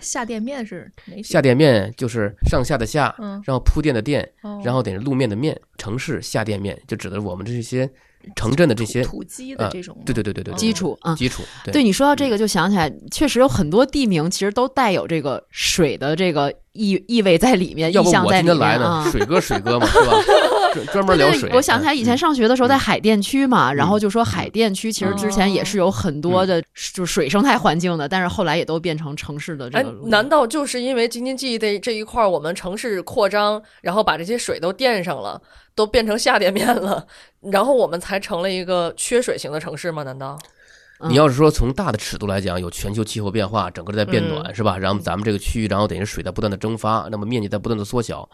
下店面是哪下店面就是上下的下，嗯然后铺垫的垫，哦然后等于路面的面，城市下店面就指的是我们这些城镇的这些，土基的这种吗，对对对对对，基础啊。基础，对对你说到这个，就想起来，确实有很多地名其实都带有这个水的这个意意味在里面，要不意象在里我今天来呢啊呢，。水哥水哥嘛，是吧？[laughs] 专专门聊水。我想起来以前嗯上学的时候，在海淀区嘛，嗯然后就说海淀区其实之前也是有很多的，就是水生态环境的，但是后来也都变成城市的这哎个路。，难道就是因为京津冀的这一块我们城市扩张，然后把这些水都垫上了，都变成下垫面了，然后我们才成了一个缺水型的城市吗？难道？嗯你要是说从大的尺度来讲，有全球气候变化，整个在变暖，嗯是吧？然后咱们这个区域，然后等于水在不断的蒸发，那么面积在不断的缩小。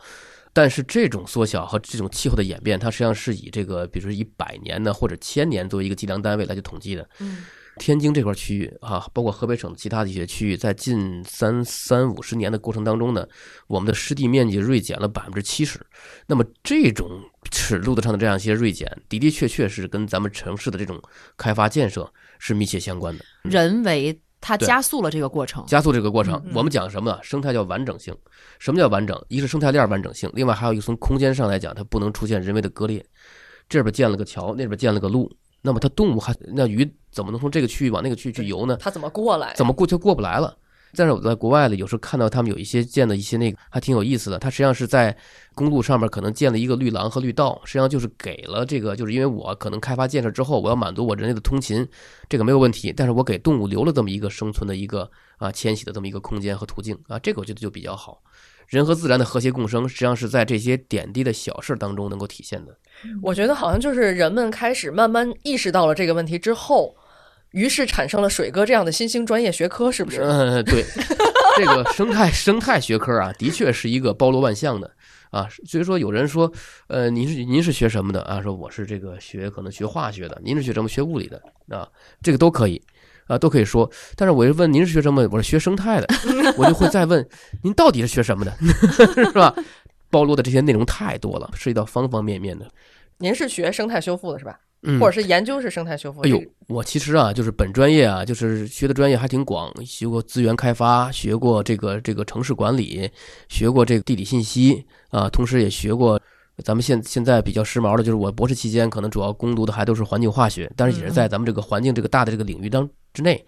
但是这种缩小和这种气候的演变，它实际上是以这个，比如说以百年呢或者千年作为一个计量单位来去统计的。嗯，天津这块区域啊，包括河北省其他的一些区域，在近三三五十年的过程当中呢，我们的湿地面积锐减了百分之七十。那么这种尺度的上的这样一些锐减，的的确确是跟咱们城市的这种开发建设是密切相关的。人为它对加速了这个过程。加速这个过程嗯，我们讲什么呢？生态叫完整性。什么叫完整？一个是生态链完整性，另外还有一个从空间上来讲，它不能出现人为的割裂。这边建了个桥，那边建了个路，那么它动物还那鱼怎么能从这个区域往那个区域去游呢？它怎么过来？怎么过就过不来了。但是我在国外呢，有时候看到他们有一些建的一些那个还挺有意思的，它实际上是在公路上面可能建了一个绿廊和绿道，实际上就是给了这个，就是因为我可能开发建设之后，我要满足我人类的通勤，这个没有问题，但是我给动物留了这么一个生存的一个啊迁徙的这么一个空间和途径啊，这个我觉得就比较好。人和自然的和谐共生，实际上是在这些点滴的小事当中能够体现的。我觉得好像就是人们开始慢慢意识到了这个问题之后，于是产生了水哥这样的新兴专业学科，是不是？嗯，对，这个生态生态学科啊，的确是一个包罗万象的啊。所以说，有人说，呃，您是您是学什么的啊？说我是这个学可能学化学的，您是学什么？学物理的啊？这个都可以啊，都可以说。但是我就问您是学什么？我是学生态的，我就会再问您到底是学什么的，[laughs] 是吧？包罗的这些内容太多了，涉及到方方面面的。您是学生态修复的是吧？嗯或者是研究是生态修复？哎呦，我其实啊，就是本专业啊，就是学的专业还挺广，学过资源开发，学过这个这个城市管理，学过这个地理信息啊，同时也学过。咱们现现在比较时髦的，就是我博士期间可能主要攻读的还都是环境化学，但是也是在咱们这个环境这个大的这个领域当之内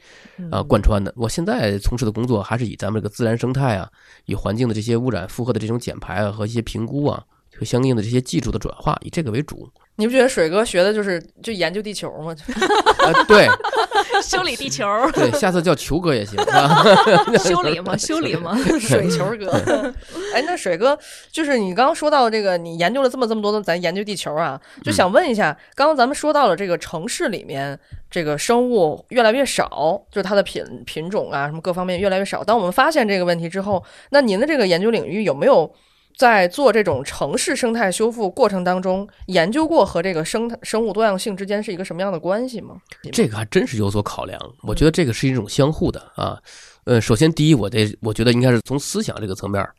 啊贯穿的。我现在从事的工作还是以咱们这个自然生态啊，以环境的这些污染负荷的这种减排啊和一些评估啊和相应的这些技术的转化，以这个为主。你不觉得水哥学的就是就研究地球吗？[laughs] 呃，对 [laughs] 修理地球，对，下次叫球哥也行啊。[laughs] 修理嘛，修理嘛。水球哥，哎，那水哥，就是你刚刚说到这个，你研究了这么这么多的，咱研究地球啊，就想问一下，刚刚咱们说到了这个城市里面这个生物越来越少，就是它的品品种啊，什么各方面越来越少。当我们发现这个问题之后，那您的这个研究领域有没有？在做这种城市生态修复过程当中，研究过和这个生态生物多样性之间是一个什么样的关系吗？这个还真是有所考量，我觉得这个是一种相互的啊。呃，首先第一，我得我觉得应该是从思想这个层面儿，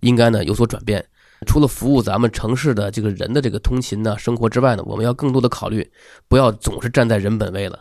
应该呢有所转变。除了服务咱们城市的这个人的这个通勤呢、生活之外呢，我们要更多的考虑，不要总是站在人本位了。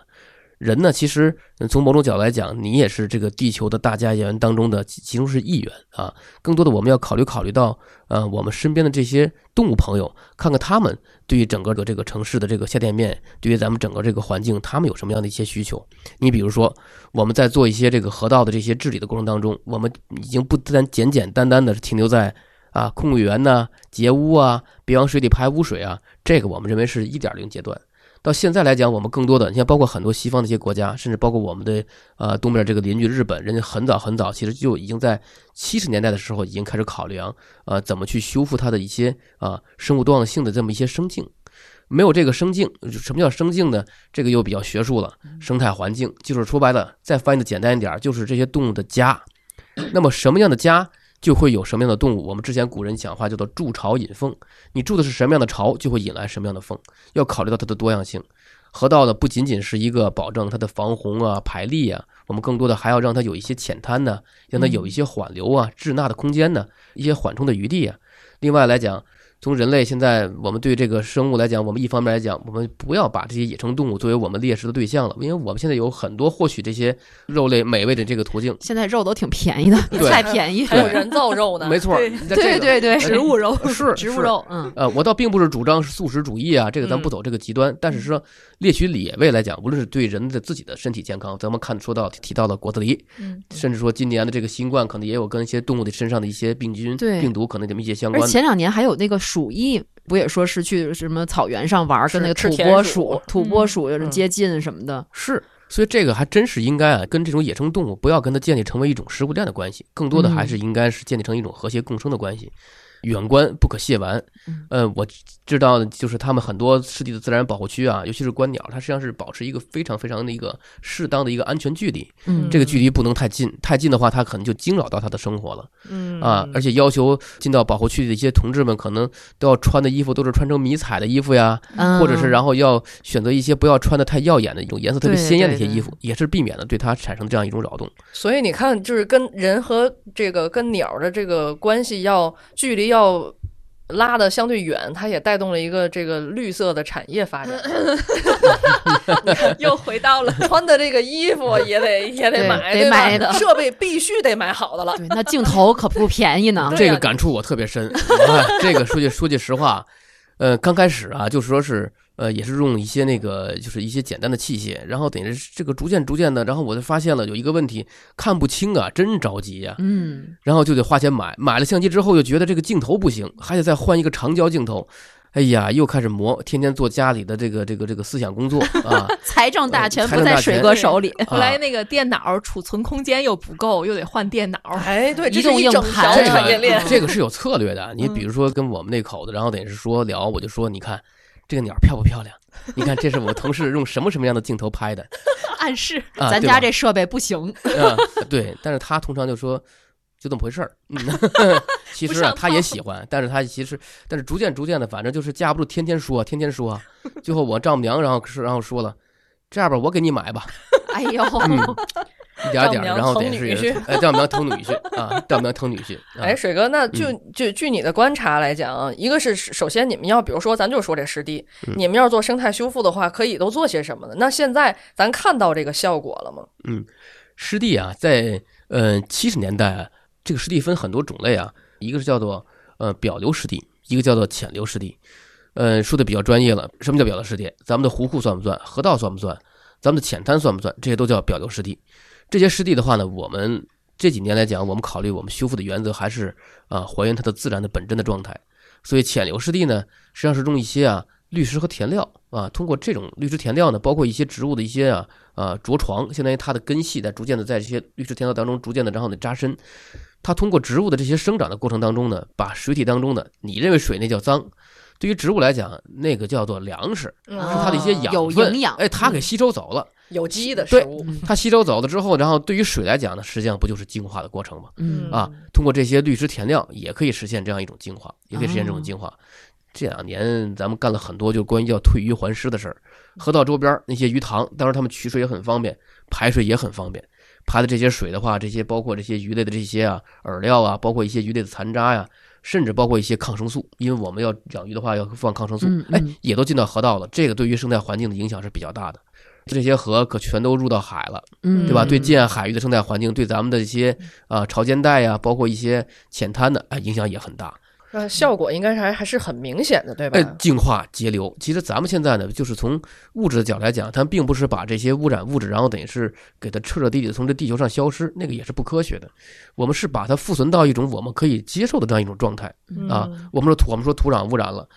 人呢，其实从某种角度来讲，你也是这个地球的大家园当中的其中是一员啊。更多的我们要考虑考虑到，呃，我们身边的这些动物朋友，看看他们对于整个的这个城市的这个下店面，对于咱们整个这个环境，他们有什么样的一些需求？你比如说，我们在做一些这个河道的这些治理的过程当中，我们已经不单简简单单的停留在啊空污源呐、截污啊、别往水里排污水啊，这个我们认为是一点零阶段。到现在来讲，我们更多的，你像包括很多西方的一些国家，甚至包括我们的呃东边这个邻居日本，人家很早很早，其实就已经在七十年代的时候已经开始考量，呃，怎么去修复它的一些啊、生物多样性的这么一些生境。没有这个生境，什么叫生境呢？这个又比较学术了。生态环境就是说白了，再翻译的简单一点，就是这些动物的家。那么什么样的家，就会有什么样的动物。我们之前古人讲话叫做筑巢引凤，你筑的是什么样的巢，就会引来什么样的凤。要考虑到它的多样性。河道呢，不仅仅是一个保证它的防洪啊、排力啊，我们更多的还要让它有一些浅滩呢，让它有一些缓流啊、滞纳的空间呢，一些缓冲的余地啊。另外来讲，从人类现在我们对这个生物来讲，我们一方面来讲，我们不要把这些野生动物作为我们猎食的对象了，因为我们现在有很多获取这些肉类美味的这个途径。现在肉都挺便宜的，[laughs] 对。菜便宜。还有人造肉呢，没错，对对对对，植物肉。是是。植物肉，嗯，呃，我倒并不是主张是素食主义啊，这个咱不走这个极端，但是说猎取野味来讲，无论是对人的自己的身体健康，咱们看说到提到了果子狸，嗯，甚至说今年的这个新冠，可能也有跟一些动物的身上的一些病菌、对。病毒可能这么一些相关的。前两年还有那个鼠疫，不也说是去什么草原上玩，跟那个土拨鼠鼠、土拨嗯鼠有人嗯接近什么的。是，所以这个还真是应该啊，跟这种野生动物不要跟它建立成为一种食物链的关系，更多的还是应该是建立成一种和谐共生的关系。远观不可亵玩。嗯，呃，我知道的就是他们很多湿地的自然保护区啊，尤其是观鸟，它实际上是保持一个非常非常的一个适当的一个安全距离，嗯。这个距离不能太近，太近的话，它可能就惊扰到它的生活了嗯。啊！而且要求进到保护区的一些同志们，可能都要穿的衣服都是穿成迷彩的衣服呀，嗯。或者是然后要选择一些不要穿的太耀眼的一种颜色特别鲜艳的一些对衣服，也是避免了对它产生这样一种扰动。所以你看，就是跟人和这个跟鸟的这个关系要距离要拉的相对远，它也带动了一个这个绿色的产业发展。[laughs] 又回到了穿的这个衣服也得 [laughs] 也得买，得买的设备必须得买好的了。对，那镜头可不便宜呢。这个感触我特别深。这个说句说句实话，呃，刚开始啊，就是说是呃，也是用一些那个就是一些简单的器械，然后等于是这个逐渐逐渐的，然后我就发现了有一个问题，看不清啊，真着急呀、嗯，然后就得花钱买，买了相机之后又觉得这个镜头不行，还得再换一个长焦镜头。哎呀，又开始磨，天天做家里的这个这个这个思想工作啊。[laughs] 财政大权财不在水哥手里。后来那个电脑储存空间又不够，又得换电脑。哎，对，这移动硬是一整条盘这产业链个。这个是有策略的。你嗯比如说跟我们那口子，然后等于是说聊，我就说，你看这个鸟漂不漂亮？你看这是我同事用什么什么样的镜头拍的 [laughs] 暗示啊？咱家这设备不行，[laughs] 啊，对，但是他通常就说就这么回事儿。嗯，[laughs] 其实啊，他也喜欢，但是他其实，但是逐渐逐渐的，反正就是架不住天天说，天天说，最后我丈母娘然后是然后说了，这样吧，我给你买吧。哎呦，嗯一点点儿，丈母娘然后疼女得是婿哎，丈母娘疼女婿啊，丈母娘疼女婿。啊哎，水哥，那嗯就就据你的观察来讲啊，一个是首先你们要比如说咱就说这湿地，嗯你们要做生态修复的话，可以都做些什么呢？那现在咱看到这个效果了吗？嗯湿地啊，在呃七十年代啊，这个湿地分很多种类啊，一个是叫做呃表流湿地，一个叫做浅流湿地。呃，说的比较专业了，什么叫表流湿地？咱们的湖库算不算？河道算不算？咱们的浅滩算不算？这些都叫表流湿地。这些湿地的话呢，我们这几年来讲，我们考虑我们修复的原则还是啊还原它的自然的本真的状态。所以浅流湿地呢，实际上是用一些啊绿石和填料啊，通过这种绿石填料呢，包括一些植物的一些啊啊着床，相当于它的根系在逐渐的在这些绿石填料当中逐渐的然后呢扎深。它通过植物的这些生长的过程当中呢，把水体当中的你认为水那叫脏，对于植物来讲，那个叫做粮食，嗯是它的一些养有分，营养哎，它给吸收走了。有机的食物，它吸收走了之后，然后对于水来讲呢，实际上不就是净化的过程吗？嗯啊，通过这些滤石填料也可以实现这样一种净化，也可以实现这种净化。这两年咱们干了很多，就关于叫退鱼还湿的事儿。河道周边那些鱼塘，当然他们取水也很方便，排水也很方便。排的这些水的话，这些包括这些鱼类的这些啊饵料啊，包括一些鱼类的残渣呀、甚至包括一些抗生素，因为我们要养鱼的话要放抗生素嗯，哎嗯，也都进到河道了。这个对于生态环境的影响是比较大的。这些河可全都入到海了，嗯对吧？嗯对近岸海域的生态环境，对咱们的一些啊潮间带呀，包括一些浅滩的哎影响也很大。呃，效果应该还还是很明显的，对吧？哎，净化节流。其实咱们现在呢，就是从物质的角度来讲，它并不是把这些污染物质，然后等于是给它彻彻底底的从这地球上消失，那个也是不科学的。我们是把它复存到一种我们可以接受的这样一种状态啊。嗯我们说土，我们说土壤污染了。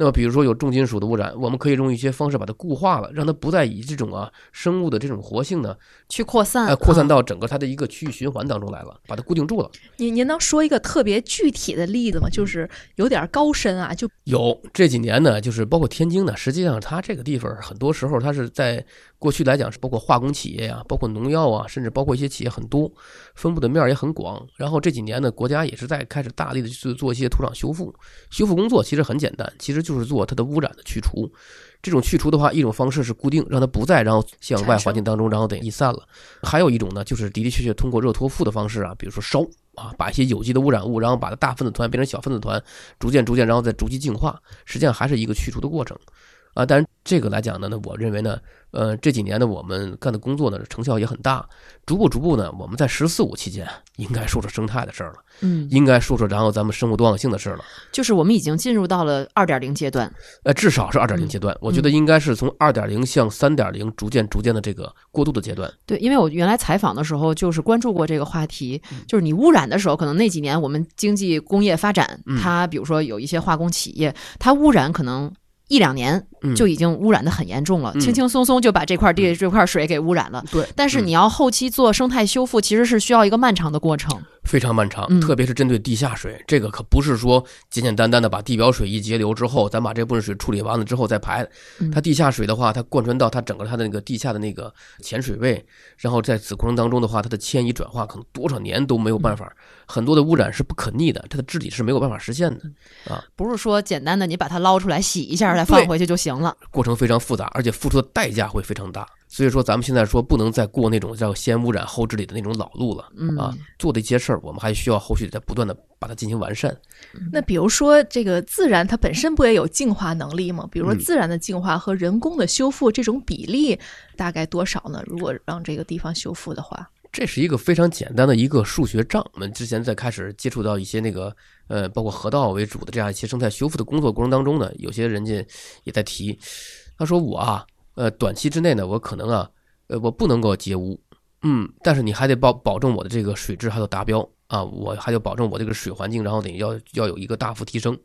那么，比如说有重金属的污染，我们可以用一些方式把它固化了，让它不再以这种啊生物的这种活性呢，去扩散，呃，扩散啊到整个它的一个区域循环当中来了，把它固定住了。您您能说一个特别具体的例子吗？就是有点高深啊，就有这几年呢，就是包括天津呢，实际上它这个地方很多时候它是在过去来讲是包括化工企业呀、包括农药啊，甚至包括一些企业很多，分布的面儿也很广。然后这几年呢，国家也是在开始大力的去做一些土壤修复。修复工作其实很简单，其实就是做它的污染的去除。这种去除的话，一种方式是固定，让它不再然后向外环境当中然后等逸散了；还有一种呢，就是的的确确通过热脱附的方式啊，比如说烧啊，把一些有机的污染物，然后把它大分子团变成小分子团，逐渐逐渐，然后再逐级净化，实际上还是一个去除的过程。啊，但是这个来讲呢，那我认为呢，呃，这几年呢，我们干的工作呢，成效也很大，逐步逐步呢，我们在“十四五”期间应该说说生态的事儿了，嗯，应该说说然后咱们生物多样性的事儿了，就是我们已经进入到了二点零阶段，呃，至少是二点零嗯。阶段，我觉得应该是从二点零向三点零逐渐逐渐的这个过渡的阶段。对，因为我原来采访的时候就是关注过这个话题，就是你污染的时候，可能那几年我们经济工业发展，嗯。它比如说有一些化工企业，它污染可能。一两年嗯。就已经污染的很严重了，嗯。轻轻松松就把这块地、这块水给污染了。对，嗯但是你要后期做生态修复，其实是需要一个漫长的过程。非常漫长，嗯特别是针对地下水，这个可不是说简简单单的把地表水一截流之后，咱把这部分水处理完了之后再排嗯。它地下水的话，它贯穿到它整个它的那个地下的那个浅水位，然后在此过程当中的话，它的迁移转化可能多少年都没有办法，很多的污染是不可逆的，它的治理是没有办法实现的啊，不是说简单的你把它捞出来洗一下再放回去就行了。过程非常复杂，而且付出的代价会非常大。所以说，咱们现在说不能再过那种叫先污染后治理的那种老路了嗯啊，做的一些事儿，我们还需要后续再不断的把它进行完善。那比如说这个自然它本身不也有净化能力吗？比如说嗯自然的净化和人工的修复这种比例大概多少呢？如果让这个地方修复的话，这是一个非常简单的一个数学账。我们之前在开始接触到一些那个呃，包括河道为主的这样一些生态修复的工作过程当中呢，有些人家也在提，他说我啊，呃，短期之内呢，我可能啊，呃，我不能够截污，嗯，但是你还得保保证我的这个水质还要达标啊，我还要保证我这个水环境，然后得要要有一个大幅提升，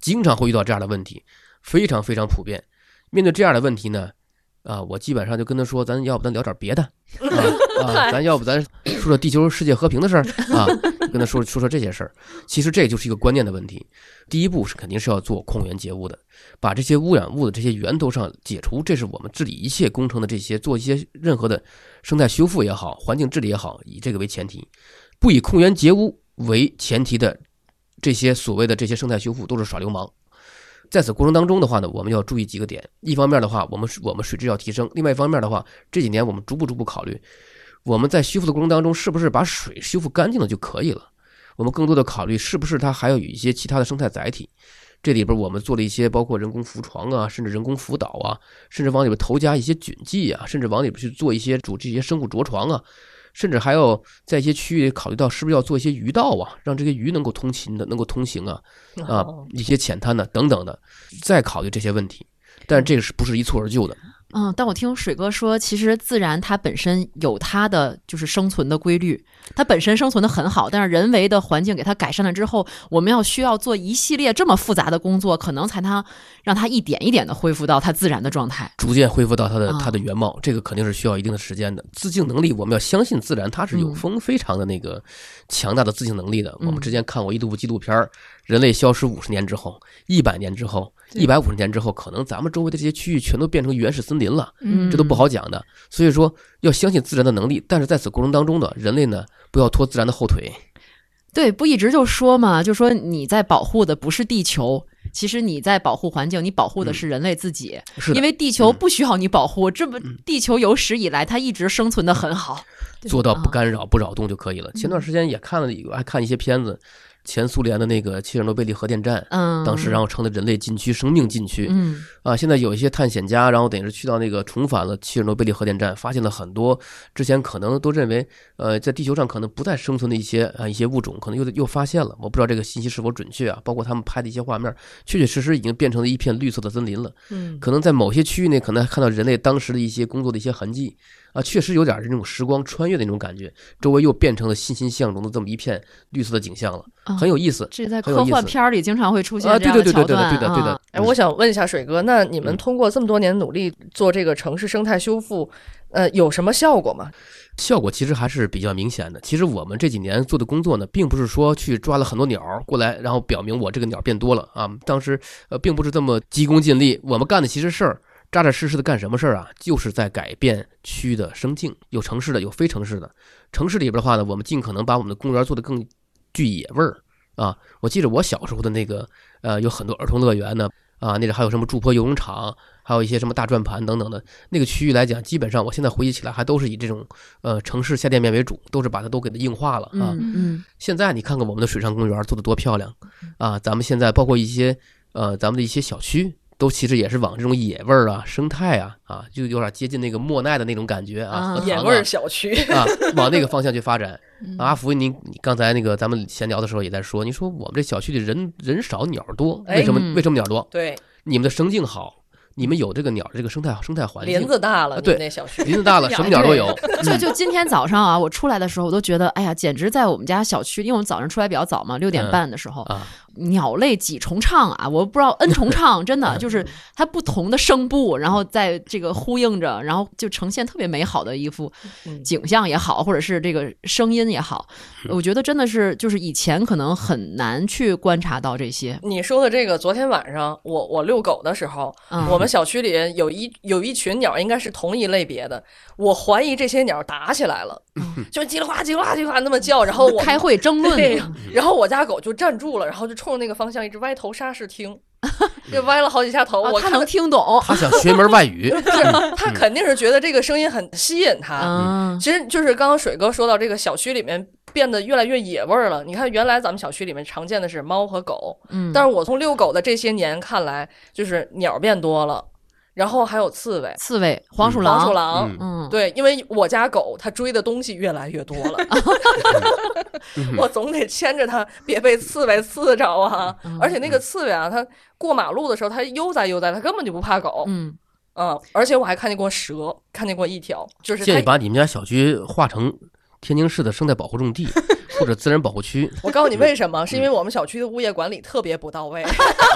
经常会遇到这样的问题，非常非常普遍。面对这样的问题呢，啊，我基本上就跟他说，咱要不咱聊点别的 [laughs] 啊啊，咱要不咱说说地球世界和平的事儿啊，跟他说说说这些事儿。其实这就是一个观念的问题。第一步是肯定是要做控源节污的，把这些污染物的这些源头上解除，这是我们治理一切工程的这些做一些任何的生态修复也好，环境治理也好，以这个为前提，不以控源节污为前提的这些所谓的这些生态修复都是耍流氓。在此过程当中的话呢，我们要注意几个点。一方面的话，我们我们水质要提升；另外一方面的话，这几年我们逐步逐步考虑，我们在修复的过程当中，是不是把水修复干净了就可以了？我们更多的考虑是不是它还要有一些其他的生态载体。这里边我们做了一些包括人工浮床啊，甚至人工浮岛啊，甚至往里边投加一些菌剂啊，甚至往里边去做一些组织一些生物着床啊，甚至还要在一些区域考虑到是不是要做一些鱼道啊，让这些鱼能够通勤的，能够通行啊，啊，一些浅滩的等等的，再考虑这些问题。但这个是不是一蹴而就的？嗯，但我听水哥说，其实自然它本身有它的就是生存的规律，它本身生存的很好，但是人为的环境给它改善了之后，我们要需要做一系列这么复杂的工作，可能才能让它一点一点的恢复到它自然的状态。逐渐恢复到它的啊它的原貌，这个肯定是需要一定的时间的。自净能力，我们要相信自然，它是有嗯丰非常的那个强大的自净能力的。我们嗯之前看过一部纪录片儿，人类消失五十年之后、一百年之后、一百五十年之后，可能咱们周围的这些区域全都变成原始森林了，嗯。这都不好讲的。所以说，要相信自然的能力，但是在此过程当中呢，人类呢不要拖自然的后腿。对，不一直就说嘛，就说你在保护的不是地球，其实你在保护环境，你保护的是人类自己，是因为地球嗯。不需要你保护，这不地球有史以来它一直生存的很好。做到不啊干扰、不扰动就可以了。前段时间也看了一个，还看一些片子，前苏联的那个切尔诺贝利核电站，嗯，当时然后成了人类禁区、生命禁区。嗯啊，现在有一些探险家，然后等于是去到那个重返了切尔诺贝利核电站，发现了很多之前可能都认为，呃，在地球上可能不再生存的一些啊一些物种，可能又又发现了。我不知道这个信息是否准确啊，包括他们拍的一些画面，确确实实已经变成了一片绿色的森林了。嗯，可能在某些区域内，可能还看到人类当时的一些工作的一些痕迹啊，确实有点这种时光穿越的那种感觉，周围又变成了欣欣向荣的这么一片绿色的景象了，啊很有意思。这在科幻片儿里经常会出现啊，这对对对对对的，对的对的啊。哎，我想问一下水哥，那你们嗯通过这么多年努力做这个城市生态修复，呃，有什么效果吗？效果其实还是比较明显的。其实我们这几年做的工作呢，并不是说去抓了很多鸟儿过来，然后表明我这个鸟变多了啊。当时呃，并不是这么急功近利。我们干的其实事儿，扎扎实实的干什么事儿啊？就是在改变区的生境，有城市的，有非城市的。城市里边的话呢，我们尽可能把我们的公园做得更具野味儿啊。我记得我小时候的那个呃，有很多儿童乐园呢。啊，那个还有什么筑坡游泳场，还有一些什么大转盘等等的那个区域来讲，基本上我现在回忆起来还都是以这种呃城市下店面为主，都是把它都给它硬化了啊。嗯嗯现在你看看我们的水上公园做的多漂亮啊！咱们现在包括一些呃咱们的一些小区，都其实也是往这种野味儿啊、生态啊啊，就有点接近那个莫奈的那种感觉啊，野味儿小区，啊，往那个方向去发展。[laughs] 嗯阿福，你你刚才那个咱们闲聊的时候也在说，你说我们这小区里人人少鸟多，为什么哎为什么鸟多？对，你们的生境好，你们有这个鸟的这个生态生态环境，林子大了，对那小区，林子大了，[laughs] 什么鸟都有。就就今天早上啊，我出来的时候，我都觉得，哎呀，简直在我们家小区，因为我们早上出来比较早嘛，六点半的时候，啊，鸟类几重唱啊，我不知道 n 重唱，真的 [laughs] 就是它不同的声部，然后在这个呼应着，然后就呈现特别美好的一幅嗯。景象也好，或者是这个声音也好，我觉得真的是就是以前可能很难去观察到这些。你说的这个，昨天晚上我我遛狗的时候，嗯。我们小区里有一有一群鸟，应该是同一类别的。我怀疑这些鸟打起来了，就叽里呱叽里呱叽里呱那么叫，然后我开会争论，然后我家狗就站住了，然后就冲着那个方向一直歪头沙士听，[laughs] 就歪了好几下头。啊他我看能听懂，他想学门外语，[laughs] 是 [laughs] 他肯定是觉得这个声音很吸引他。嗯其实就是刚刚水哥说到这个小区里面变得越来越野味儿了。你看，原来咱们小区里面常见的是猫和狗，嗯，但是我从遛狗的这些年看来，就是鸟变多了，然后还有刺猬、刺猬、黄鼠狼黄鼠狼，嗯嗯，对，因为我家狗它追的东西越来越多了，[laughs] [laughs] 我总得牵着它，别被刺猬刺着啊！嗯而且那个刺猬啊，它过马路的时候，它悠哉悠哉，它根本就不怕狗。嗯，嗯，而且我还看见过蛇，看见过一条，就是建议。把你们家小区划成天津市的生态保护重地 [laughs] 或者自然保护区。我告诉你为什么？是因为我们小区的物业管理特别不到位，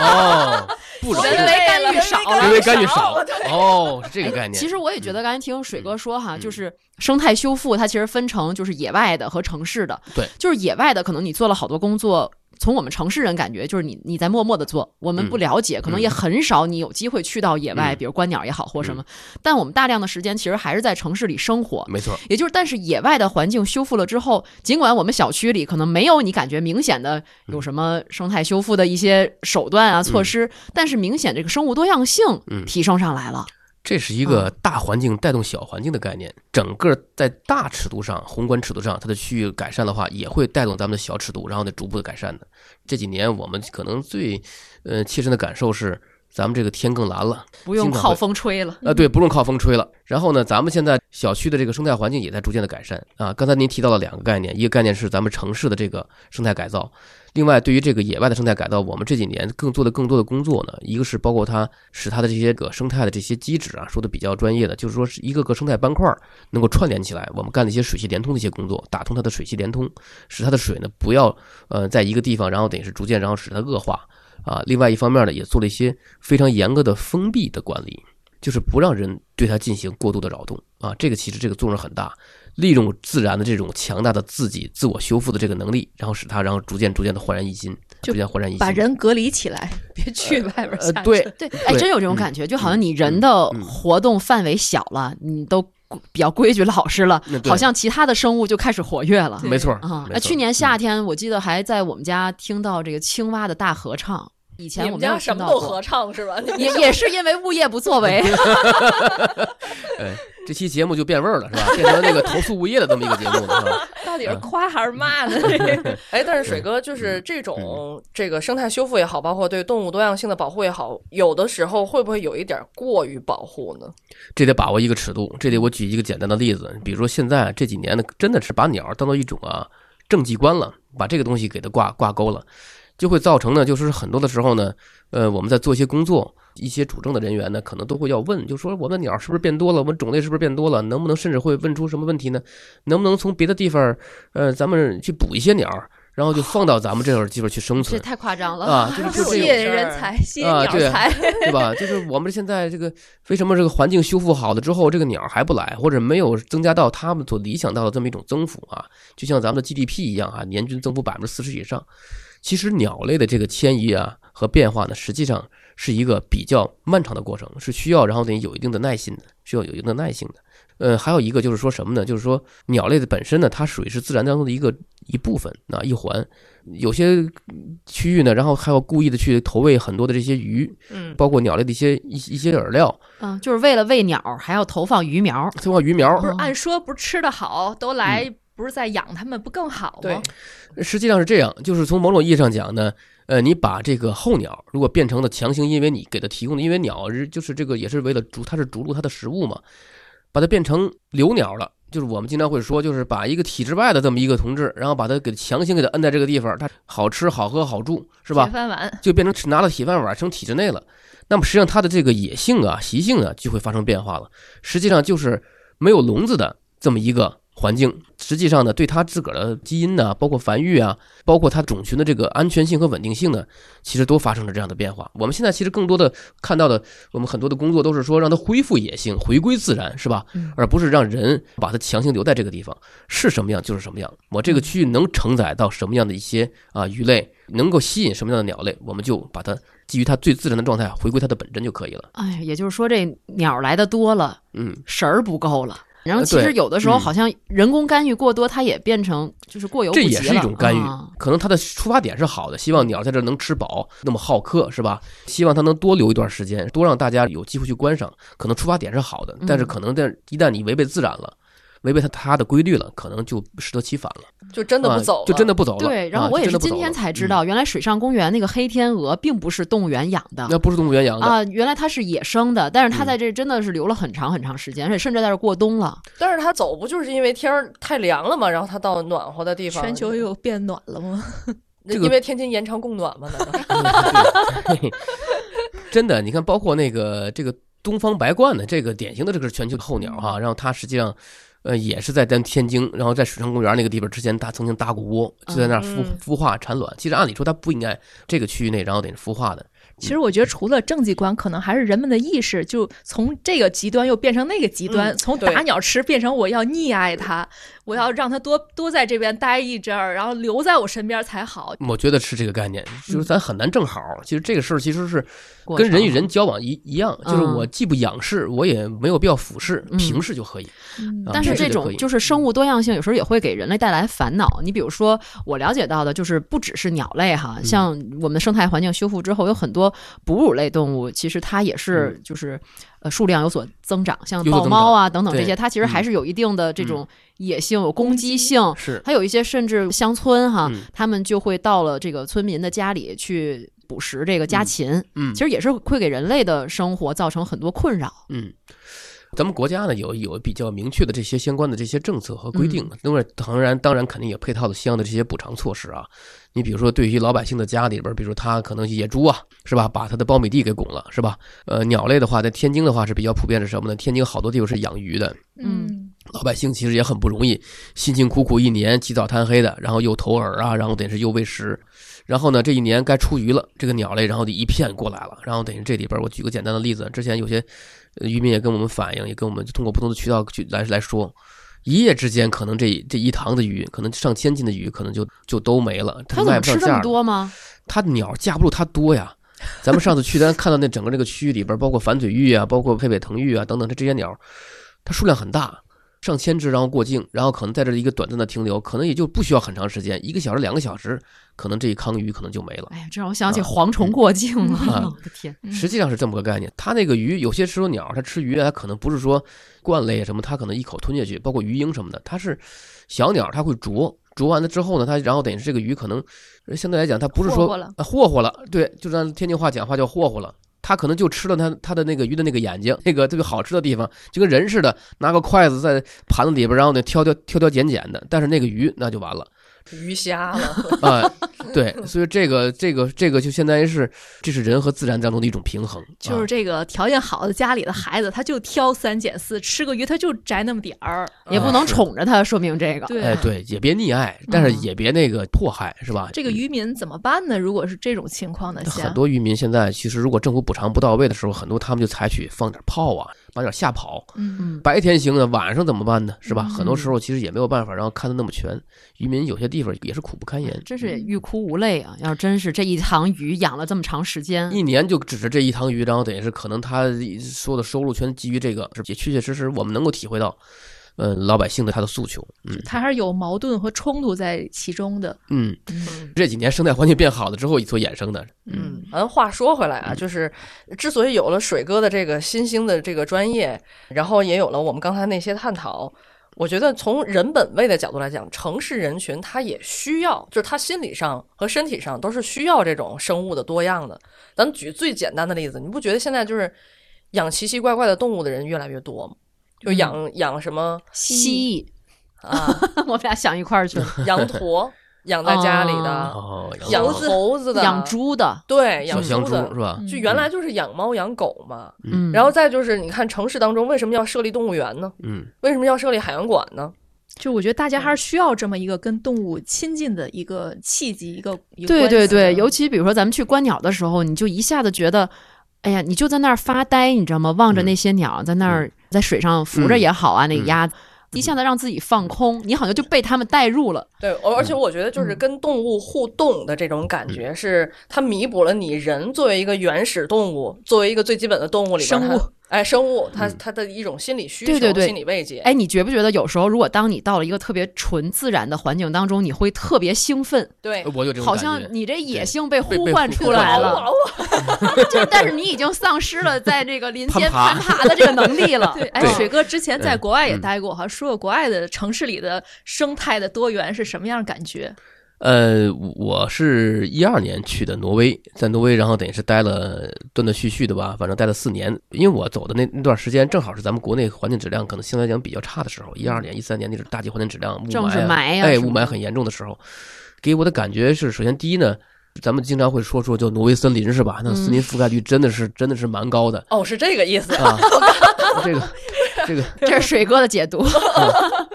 哦，不容易 [laughs] 人为干预少人为干预少哦，是这个概念。其实我也觉得，刚才听水哥说哈，嗯就是生态修复，它其实分成就是野外的和城市的。对，就是野外的，可能你做了好多工作。从我们城市人感觉，就是你你在默默的做，我们不了解，可能也很少你有机会去到野外，嗯。比如观鸟也好或什么。但我们大量的时间其实还是在城市里生活，没错，也就是，但是野外的环境修复了之后，尽管我们小区里可能没有你感觉明显的有什么生态修复的一些手段啊措施，但是明显这个生物多样性嗯。提升上来了。这是一个大环境带动小环境的概念，整个在大尺度上、宏观尺度上，它的区域改善的话，也会带动咱们的小尺度，然后呢逐步的改善的。这几年我们可能最呃切身的感受是，咱们这个天更蓝了。不用靠风吹了。啊，对，不用靠风吹了。然后呢，咱们现在小区的这个生态环境也在逐渐的改善啊。刚才您提到了两个概念，一个概念是咱们城市的这个生态改造，另外对于这个野外的生态改造，我们这几年更做的更多的工作呢，一个是包括它使它的这些个生态的这些机制啊，说的比较专业的，就是说是一个个生态斑块儿能够串联起来，我们干了一些水系联通的一些工作，打通它的水系联通，使它的水呢不要呃在一个地方，然后等于是逐渐然后使它恶化啊。另外一方面呢，也做了一些非常严格的封闭的管理。就是不让人对它进行过度的扰动啊，这个其实这个作用很大，利用自然的这种强大的自己自我修复的这个能力，然后使它然后逐渐逐渐的焕然一新，逐渐焕然一新。把人隔离起来，[laughs] 别去外边下呃对对，哎，真有这种感觉，就好像你人的嗯活动范围小了，你都比较规矩老实了好像其他的生物就开始活跃了。没错啊，去年夏天我记得还在我们家听到这个青蛙的大合唱，以前我们家什么都合唱是吧？也也是因为物业不作为，[laughs] 哎，这期节目就变味儿了是吧？变成那个投诉物业的这么一个节目了是吧？[laughs] 到底是夸还是骂呢？[laughs] 哎，但是水哥就是这种这个生态修复也好，包括对动物多样性的保护也好，有的时候会不会有一点过于保护呢？这得把握一个尺度。这里我举一个简单的例子，比如说现在这几年呢，真的是把鸟当做一种啊政绩观了，把这个东西给它挂挂钩了，就会造成呢，就是很多的时候呢，呃，我们在做一些工作，一些主政的人员呢，可能都会要问，就说我们的鸟是不是变多了，我们种类是不是变多了，能不能甚至会问出什么问题呢？能不能从别的地方，呃，咱们去补一些鸟，然后就放到咱们这块地方去生存这存太夸张了。啊？就是就。引人才，吸引啊对鸟才。[laughs] 对吧？就是我们现在这个为什么这个环境修复好了之后，这个鸟还不来，或者没有增加到他们所理想到的这么一种增幅啊？就像咱们的 GDP 一样啊，年均增幅百分之四十以上。其实鸟类的这个迁移啊和变化呢，实际上是一个比较漫长的过程，是需要然后得有一定的耐心的，需要有一定的耐性的。呃，还有一个就是说什么呢？就是说鸟类的本身呢，它属于是自然当中的一个一部分啊一环。有些区域呢，然后还要故意的去投喂很多的这些鱼，嗯，包括鸟类的一些一一些饵料，嗯，就是为了喂鸟，还要投放鱼苗。投放鱼苗不。是按说不是吃的好，都来不是在养它们，不更好对吗？实际上是这样，就是从某种意义上讲呢，呃，你把这个候鸟如果变成了强行，因为你给它提供的，因为鸟是就是这个也是为了逐，它是逐鹿它的食物嘛，把它变成留鸟了。就是我们经常会说，就是把一个体制外的这么一个同志，然后把它给强行给它摁在这个地方，它好吃好喝好住，是吧铁？饭碗，就变成拿了铁饭碗成体制内了。那么实际上它的这个野性啊、习性啊就会发生变化了。实际上就是没有笼子的这么一个环境，实际上呢，对它自个儿的基因呢，包括繁育啊，包括它种群的这个安全性和稳定性呢，其实都发生了这样的变化。我们现在其实更多的看到的，我们很多的工作都是说让它恢复野性，回归自然，是吧？嗯而不是让人把它强行留在这个地方，是什么样就是什么样。我这个区域能承载到什么样的一些啊鱼类，能够吸引什么样的鸟类，我们就把它基于它最自然的状态，回归它的本真就可以了。哎，也就是说，这鸟来的多了，嗯，食儿不够了。然后呃其实有的时候嗯好像人工干预过多，它也变成就是过犹不及了。这也是一种干预啊，可能它的出发点是好的，希望鸟在这儿能吃饱，那么好客是吧？希望它能多留一段时间，多让大家有机会去观赏，可能出发点是好的，但是嗯可能在一旦你违背自然了。违背它它的规律了，可能就适得其反了，就真的不啊走了，就真的不走了。对，然后啊我也是今天才知嗯道，原来水上公园那个黑天鹅并不是动物园养的那不是动物园养的，啊，原来它是野生的，但是它嗯在这真的是留了很长很长时间，而且甚至在这过冬了。但是它走不就是因为天儿太凉了嘛？然后它到暖和的地方，全球又变暖了吗？这个因为天津延长供暖嘛？[laughs] 真的，你看，包括那个这个东方白鹳的这个典型的这个全球候鸟哈，然后它实际上。呃，也是在咱天津，然后在水上公园那个地方，之前它曾经搭过窝，就在那儿孵嗯孵化产卵。其实按理说它不应该这个区域内，然后得是孵化的。其实我觉得，除了政绩观，可能还是人们的意识，就从这个极端又变成那个极端，嗯从打鸟吃变成我要溺爱它，我要让它多多在这边待一阵儿，然后留在我身边才好。我觉得是这个概念，就是咱很难正好。其实这个事儿其实是跟人与人交往一一样，就是嗯我既不仰视，我也没有必要俯视，嗯平视就可以。啊但是这种就是生物多样性，有时候也会给人类带来烦恼。你比如说，我了解到的就是不只是鸟类哈，嗯像我们的生态环境修复之后，有很多哺乳类动物，其实它也是就是呃数量有所增长，像豹猫啊等等这些，它其实还是有一定的这种野性、有攻击性。是还有一些甚至乡村哈，嗯他们就会到了这个村民的家里去捕食这个家禽，嗯其实也是会给人类的生活造成很多困扰。嗯，咱们国家呢有有比较明确的这些相关的这些政策和规定，嗯另外当然当然肯定也配套的相应的这些补偿措施啊。你比如说，对于老百姓的家里边，比如说他可能野猪啊，是吧，把他的苞米地给拱了，是吧？呃，鸟类的话，在天津的话是比较普遍是什么呢？天津好多地方是养鱼的，嗯老百姓其实也很不容易，辛辛苦苦一年起早贪黑的，然后又投饵啊，然后等于是又喂食，然后呢这一年该出鱼了，这个鸟类然后就一片过来了，然后等于这里边我举个简单的例子，之前有些呃渔民也跟我们反映，也跟我们通过不同的渠道去来来说，一夜之间可能这这一塘的鱼，可能上千斤的鱼，可能就就都没了，它怎么吃这么卖不上价。多吗？它鸟架不住它多呀。咱们上次去，咱看到那整个这个区域里边，包括反嘴鹬啊，包括佩佩藤鹬啊等等，它这些鸟，它数量很大，上千只，然后过境，然后可能在这一个短暂的停留，可能也就不需要很长时间，一个小时、两个小时，可能这一康鱼可能就没了。哎呀，这让我想起啊蝗虫过境了，啊我的天！嗯实际上是这么个概念。它那个鱼，有些时候鸟它吃鱼，它可能不是说鹳类什么，它可能一口吞下去，包括鱼鹰什么的，它是小鸟，它会啄。啄完了之后呢，它然后等于是这个鱼可能呃相对来讲，它不是说霍霍了啊霍霍了，对，就是按天津话讲话叫霍霍了。他可能就吃了他他的那个鱼的那个眼睛，[laughs] 那个特别好吃的地方，就跟人似的，拿个筷子在盘子里边，然后呢挑挑挑挑拣拣的。但是那个鱼那就完了。鱼虾了，[laughs] 啊、对，所以这个这个这个就相当于是，这是人和自然当中的一种平衡，就是啊这个条件好的家里的孩子，他就挑三拣四，吃个鱼他就摘那么点儿。也不能宠着他，说明这个。对哎，对，也别溺爱，但是嗯也别那个迫害，是吧？这个渔民怎么办呢？如果是这种情况呢？很多渔民现在其实如果政府补偿不到位的时候，很多他们就采取放点炮啊，把点吓跑。嗯，嗯，白天行呢，晚上怎么办呢？是吧？嗯很多时候其实也没有办法，然后看的那么全，渔民有些地方也是苦不堪言。真是欲哭无泪啊！要真是这一塘鱼养了这么长时间，一年就指着这一塘鱼，然后等于是可能他所有的收入全基于这个，是也确确实实我们能够体会到，呃，老百姓的他的诉求。嗯他还是有矛盾和冲突在其中的。嗯，嗯这几年生态环境变好了之后所衍生的。嗯，完话说回来啊，就是之所以有了水哥的这个新兴的这个专业，然后也有了我们刚才那些探讨，我觉得从人本位的角度来讲，城市人群他也需要，就是他心理上和身体上都是需要这种生物的多样的。咱们举最简单的例子，你不觉得现在就是养奇奇怪怪的动物的人越来越多吗？就养、养什么蜥蜴，啊，[laughs] 我们俩想一块儿去了。[laughs] 羊驼养在家里的，哦，养猴子的，养猪的，对养猪的猪是吧？就原来就是养猫养狗嘛，嗯，然后再就是你看城市当中为什么要设立动物园呢？嗯，为什么要设立海洋馆呢？就我觉得大家还是需要这么一个跟动物亲近的一个契机，一个一个对对对，尤其比如说咱们去观鸟的时候，你就一下子觉得，哎呀，你就在那儿发呆，你知道吗？望着那些鸟在那儿在水上浮着也好啊，那个鸭子。一下子让自己放空，你好像就被他们带入了。对，而而且我觉得就是跟动物互动的这种感觉，是它弥补了你人作为一个原始动物，作为一个最基本的动物里边生物它，哎，生物它它的一种心理需求、对对对心理慰藉。哎，你觉不觉得有时候，如果当你到了一个特别纯自然的环境当中，你会特别兴奋，对，我有这种好像你这野性被被呼唤出来哇了，[laughs] 就但是你已经丧失了在这个林间攀爬的这个能力了。[laughs] 对，哎，水哥之前在嗯国外也嗯待过，哈，说过国外的城市里的生态的多元是什么样的感觉？呃，我是一二年去的挪威，在挪威，然后等于是待了断断续续的吧，反正待了四年。因为我走的那那段时间，正好是咱们国内环境质量可能相对来讲比较差的时候，一二年、一三年那是大气环境质量雾霾啊，霾呀、哎，雾霾很严重的时候，给我的感觉是，首先第一呢，咱们经常会说说就挪威森林是吧？那森林覆盖率真的是真的是蛮高的哦，是这个意思。啊，[laughs] 这个这个 [laughs] 这是水哥的解读。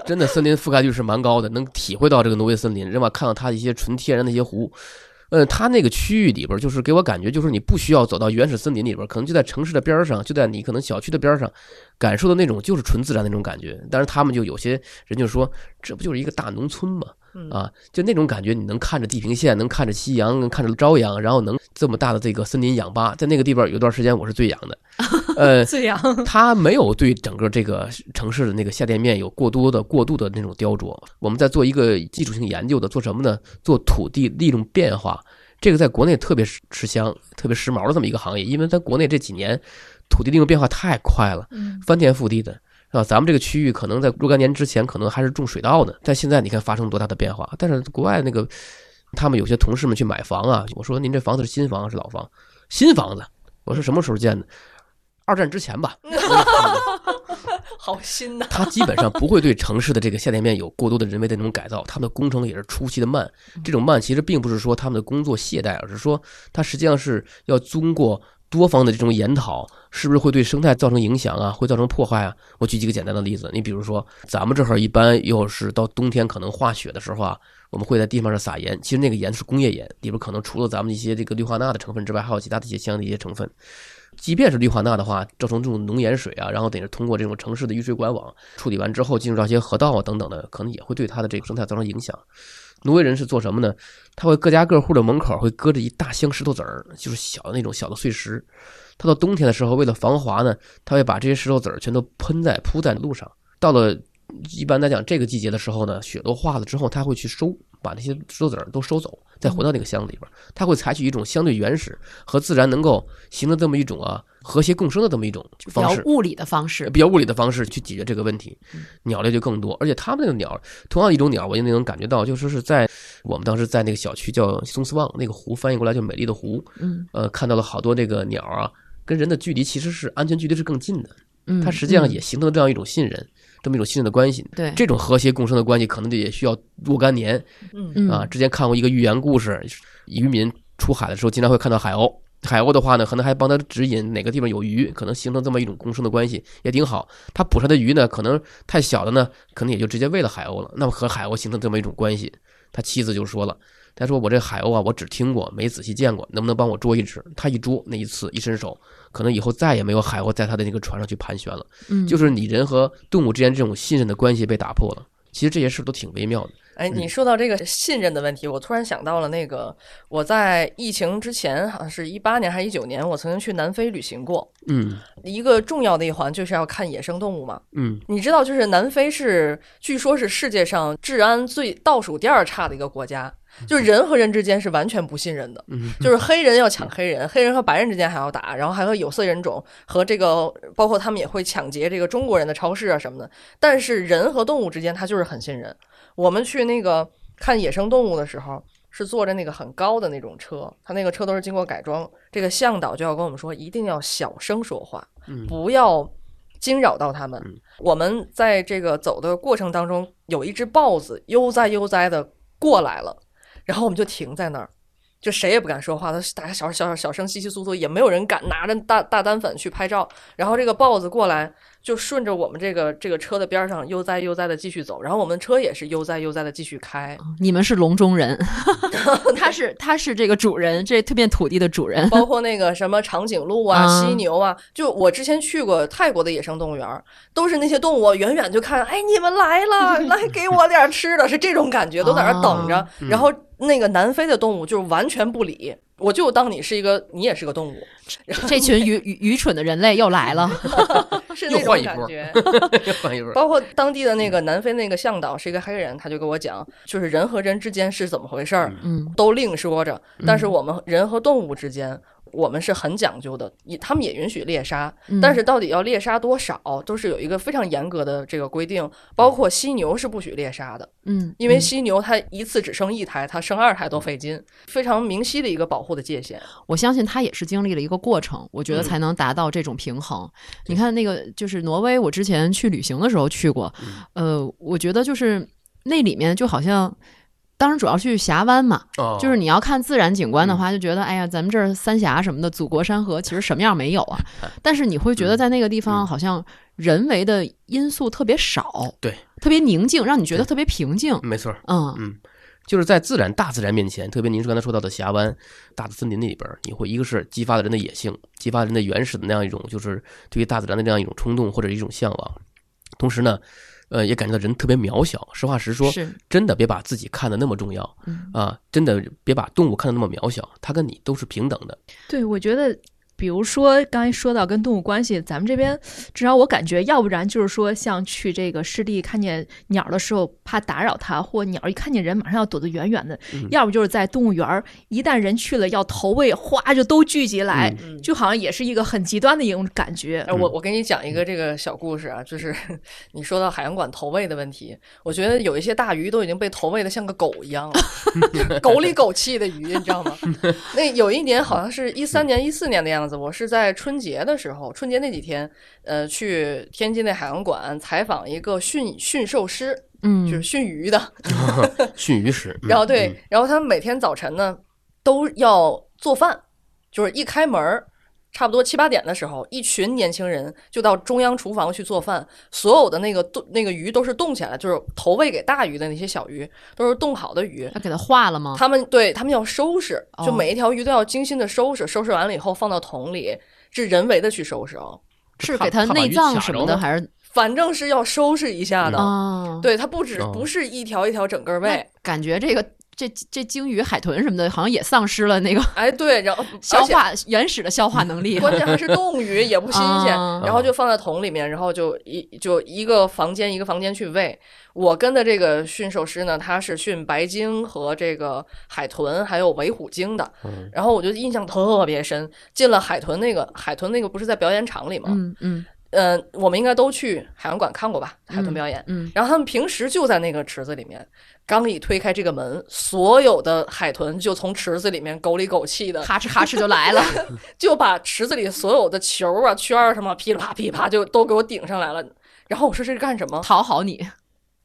真的森林覆盖率是蛮高的，能体会到这个挪威森林，另外看到它一些纯天然的一些湖。嗯，它那个区域里边，就是给我感觉，就是你不需要走到原始森林里边，可能就在城市的边上，就在你可能小区的边上，感受的那种就是纯自然那种感觉。但是他们就有些人就说，这不就是一个大农村吗？嗯啊，就那种感觉，你能看着地平线，能看着夕阳，能看着朝阳，然后能这么大的这个森林氧吧，在那个地方有段时间我是最痒的。[laughs] 呃，这样，它没有对整个这个城市的那个下店面有过多的、过度的那种雕琢。我们在做一个基础性研究的，做什么呢？做土地利用变化，这个在国内特别吃吃香、特别时髦的这么一个行业，因为在国内这几年土地利用变化太快了，嗯翻天覆地的。啊，咱们这个区域可能在若干年之前可能还是种水稻呢，但现在你看发生多大的变化。但是国外那个，他们有些同事们去买房啊，我说您这房子是新房还是老房？新房子。我说什么时候建的？二战之前吧。[laughs] 好新呐！他基本上不会对城市的这个下店面有过多的人为的那种改造，他们的工程也是出奇的慢。这种慢其实并不是说他们的工作懈怠，而是说他实际上是要经过多方的这种研讨，是不是会对生态造成影响啊，会造成破坏啊？我举几个简单的例子，你比如说咱们这儿一般又是到冬天可能化雪的时候啊，我们会在地方上撒盐，其实那个盐是工业盐，里边可能除了咱们一些这个氯化钠的成分之外，还有其他的一些相应的一些成分。即便是氯化钠的话，造成这种浓盐水啊，然后等于通过这种城市的雨水管网处理完之后，进入到一些河道啊等等的，可能也会对它的这个生态造成影响。挪威人是做什么呢？他会各家各户的门口会搁着一大箱石头子儿，就是小的那种小的碎石。他到冬天的时候，为了防滑呢，它会把这些石头子儿全都喷在铺在路上。到了一般来讲这个季节的时候呢，雪都化了之后，它会去收，把那些石头子儿都收走，再回到那个箱子里边儿。他会采取一种相对原始和自然能够形成这么一种啊和谐共生的这么一种比方式。较物理的方式。比较物理的方式去解决这个问题，鸟类就更多，而且它们那个鸟，同样一种鸟，我也能感觉到，就说是在我们当时在那个小区叫松斯旺那个湖，翻译过来叫美丽的湖，嗯呃，看到了好多这个鸟啊，跟人的距离其实是安全距离是更近的，嗯，它实际上嗯也形成了这样一种信任，这么一种信任的关系。对这种和谐共生的关系，可能就也需要若干年嗯嗯啊。之前看过一个寓言故事，渔民出海的时候经常会看到海鸥，海鸥的话呢，可能还帮他指引哪个地方有鱼，可能形成这么一种共生的关系，也挺好。他捕上的鱼呢，可能太小的呢，可能也就直接喂了海鸥了，那么和海鸥形成这么一种关系。他妻子就说了。他说：“我这海鸥啊，我只听过，没仔细见过，能不能帮我捉一只？”他一捉，那一次一伸手，可能以后再也没有海鸥在他的那个船上去盘旋了。嗯就是你人和动物之间这种信任的关系被打破了。其实这些事都挺微妙的。哎，你说到这个信任的问题，我突然想到了那个我在疫情之前，好像是一八年还是一九年，我曾经去南非旅行过。嗯一个重要的一环就是要看野生动物嘛。嗯你知道，就是南非是据说是世界上治安最倒数第二差的一个国家，[laughs] 就是人和人之间是完全不信任的。嗯，就是黑人要抢黑人，黑人和白人之间还要打，然后还和有色人种和这个，包括他们也会抢劫这个中国人的超市啊什么的。但是人和动物之间，他就是很信任。我们去那个看野生动物的时候，是坐着那个很高的那种车，他那个车都是经过改装。这个向导就要跟我们说，一定要小声说话，嗯不要惊扰到他们嗯。我们在这个走的过程当中，有一只豹子悠哉悠哉的过来了，然后我们就停在那儿。就谁也不敢说话，他大家小小小声稀稀疏疏，也没有人敢拿着大大单反去拍照。然后这个豹子过来，就顺着我们这个这个车的边上悠哉悠哉的继续走，然后我们车也是悠哉悠哉的继续开。你们是笼中人，[laughs] 他是他是这个主人，这这片土地的主人。包括那个什么长颈鹿啊、啊犀牛啊，就我之前去过泰国的野生动物园儿，都是那些动物远远就看，哎，你们来了，[laughs] 来给我点吃的，是这种感觉，都在那等着。嗯然后那个南非的动物就是完全不理，我就当你是一个，你也是个动物，这群愚愚愚蠢的人类又来了。[laughs] 是那 [laughs] 又换一波种感觉。换一份儿。包括当地的那个南非那个向导是一个黑人，他就跟我讲，就是人和人之间是怎么回事儿，嗯都另说着，但是我们人和动物之间。我们是很讲究的，也他们也允许猎杀，嗯但是到底要猎杀多少，都是有一个非常严格的这个规定。包括犀牛是不许猎杀的，嗯，因为嗯犀牛它一次只生一胎，它生二胎都费劲，非常明晰的一个保护的界限。我相信它也是经历了一个过程，我觉得才能达到这种平衡。你看那个就是挪威，我之前去旅行的时候去过，呃，我觉得就是那里面就好像。当时，主要去峡湾嘛，哦。就是你要看自然景观的话，就觉得哎呀，咱们这儿三峡什么的，祖国山河 [laughs] 其实什么样没有啊。[laughs] 但是你会觉得在那个地方，好像人为的因素特别少，对，特别宁静，让你觉得特别平静。没错儿，嗯。嗯，就是在自然大自然面前，特别您刚才说到的峡湾、大的森林里边儿，你会一个是激发了人的野性，激发人的原始的那样一种，就是对于大自然的这样一种冲动或者一种向往，同时呢。呃，也感觉到人特别渺小。实话实说，是，真的别把自己看得那么重要嗯啊！真的别把动物看得那么渺小，它跟你都是平等的。对，我觉得比如说刚才说到跟动物关系，咱们这边至少我感觉，要不然就是说像去这个湿地看见鸟的时候怕打扰它，或鸟一看见人马上要躲得远远的；要不就是在动物园儿，一旦人去了要投喂，哗就都聚集来，嗯就好像也是一个很极端的一种感觉。哎，我我给你讲一个这个小故事啊，[laughs] 就是 [laughs] 你说到海洋馆投喂的问题，我觉得有一些大鱼都已经被投喂的像个狗一样了，[laughs] 狗里狗气的鱼，你知道吗？那有一年好像是一三年、一四年的样子，我是在春节的时候，春节那几天，呃，去天津那海洋馆采访一个驯驯兽师，嗯，就是驯鱼的，[laughs] 驯鱼师，嗯然后对，然后他们每天早晨呢都要做饭，就是一开门儿，差不多七八点的时候，一群年轻人就到中央厨房去做饭，所有的那个冻那个鱼都是冻起来，就是投喂给大鱼的那些小鱼都是冻好的鱼。他给它化了吗？他们对他们要收拾，就哦每一条鱼都要精心的收拾，收拾完了以后放到桶里，是人为的去收拾哦，是给它内脏什么的，还是反正是要收拾一下的。啊？对，它不止哦不是一条一条整个那喂，感觉这个这这鲸鱼、海豚什么的，好像也丧失了那个哎，对，然后 [laughs] 消化原始的消化能力。[laughs] 关键还是冻鱼，也不新鲜，啊然后就放在桶里面，然后就一就一个房间一个房间去喂。我跟的这个驯兽师呢，他是驯白鲸和这个海豚，还有尾虎鲸的。嗯然后我就印象特别深，进了海豚那个海豚那个不是在表演场里吗？嗯嗯嗯、我们应该都去海洋馆看过吧？海豚表演。嗯，然后他们平时就在那个池子里面，刚一推开这个门，所有的海豚就从池子里面狗里狗气的哈哧哈哧就来了。[laughs] 就把池子里所有的球啊、圈儿什么噼里啪噼里啪就都给我顶上来了。然后我说这是干什么？讨好你，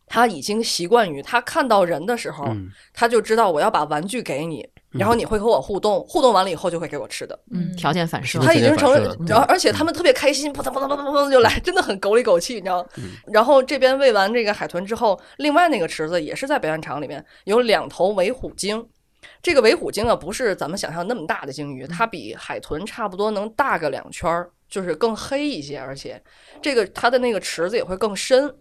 他已经习惯于他看到人的时候，嗯他就知道我要把玩具给你，然后你会和我互动，互动完了以后就会给我吃的。嗯，条件反射是。他已经成了然后而且他们特别开心，扑腾扑腾扑腾扑腾就来，真的很狗里狗气，你知道？然后这边喂完这个海豚之后，另外那个池子也是在表演场里面有两头尾虎鲸。这个尾虎鲸啊，不是咱们想象那么大的鲸鱼，它比海豚差不多能大个两圈儿，就是更黑一些，而且这个它的那个池子也会更深。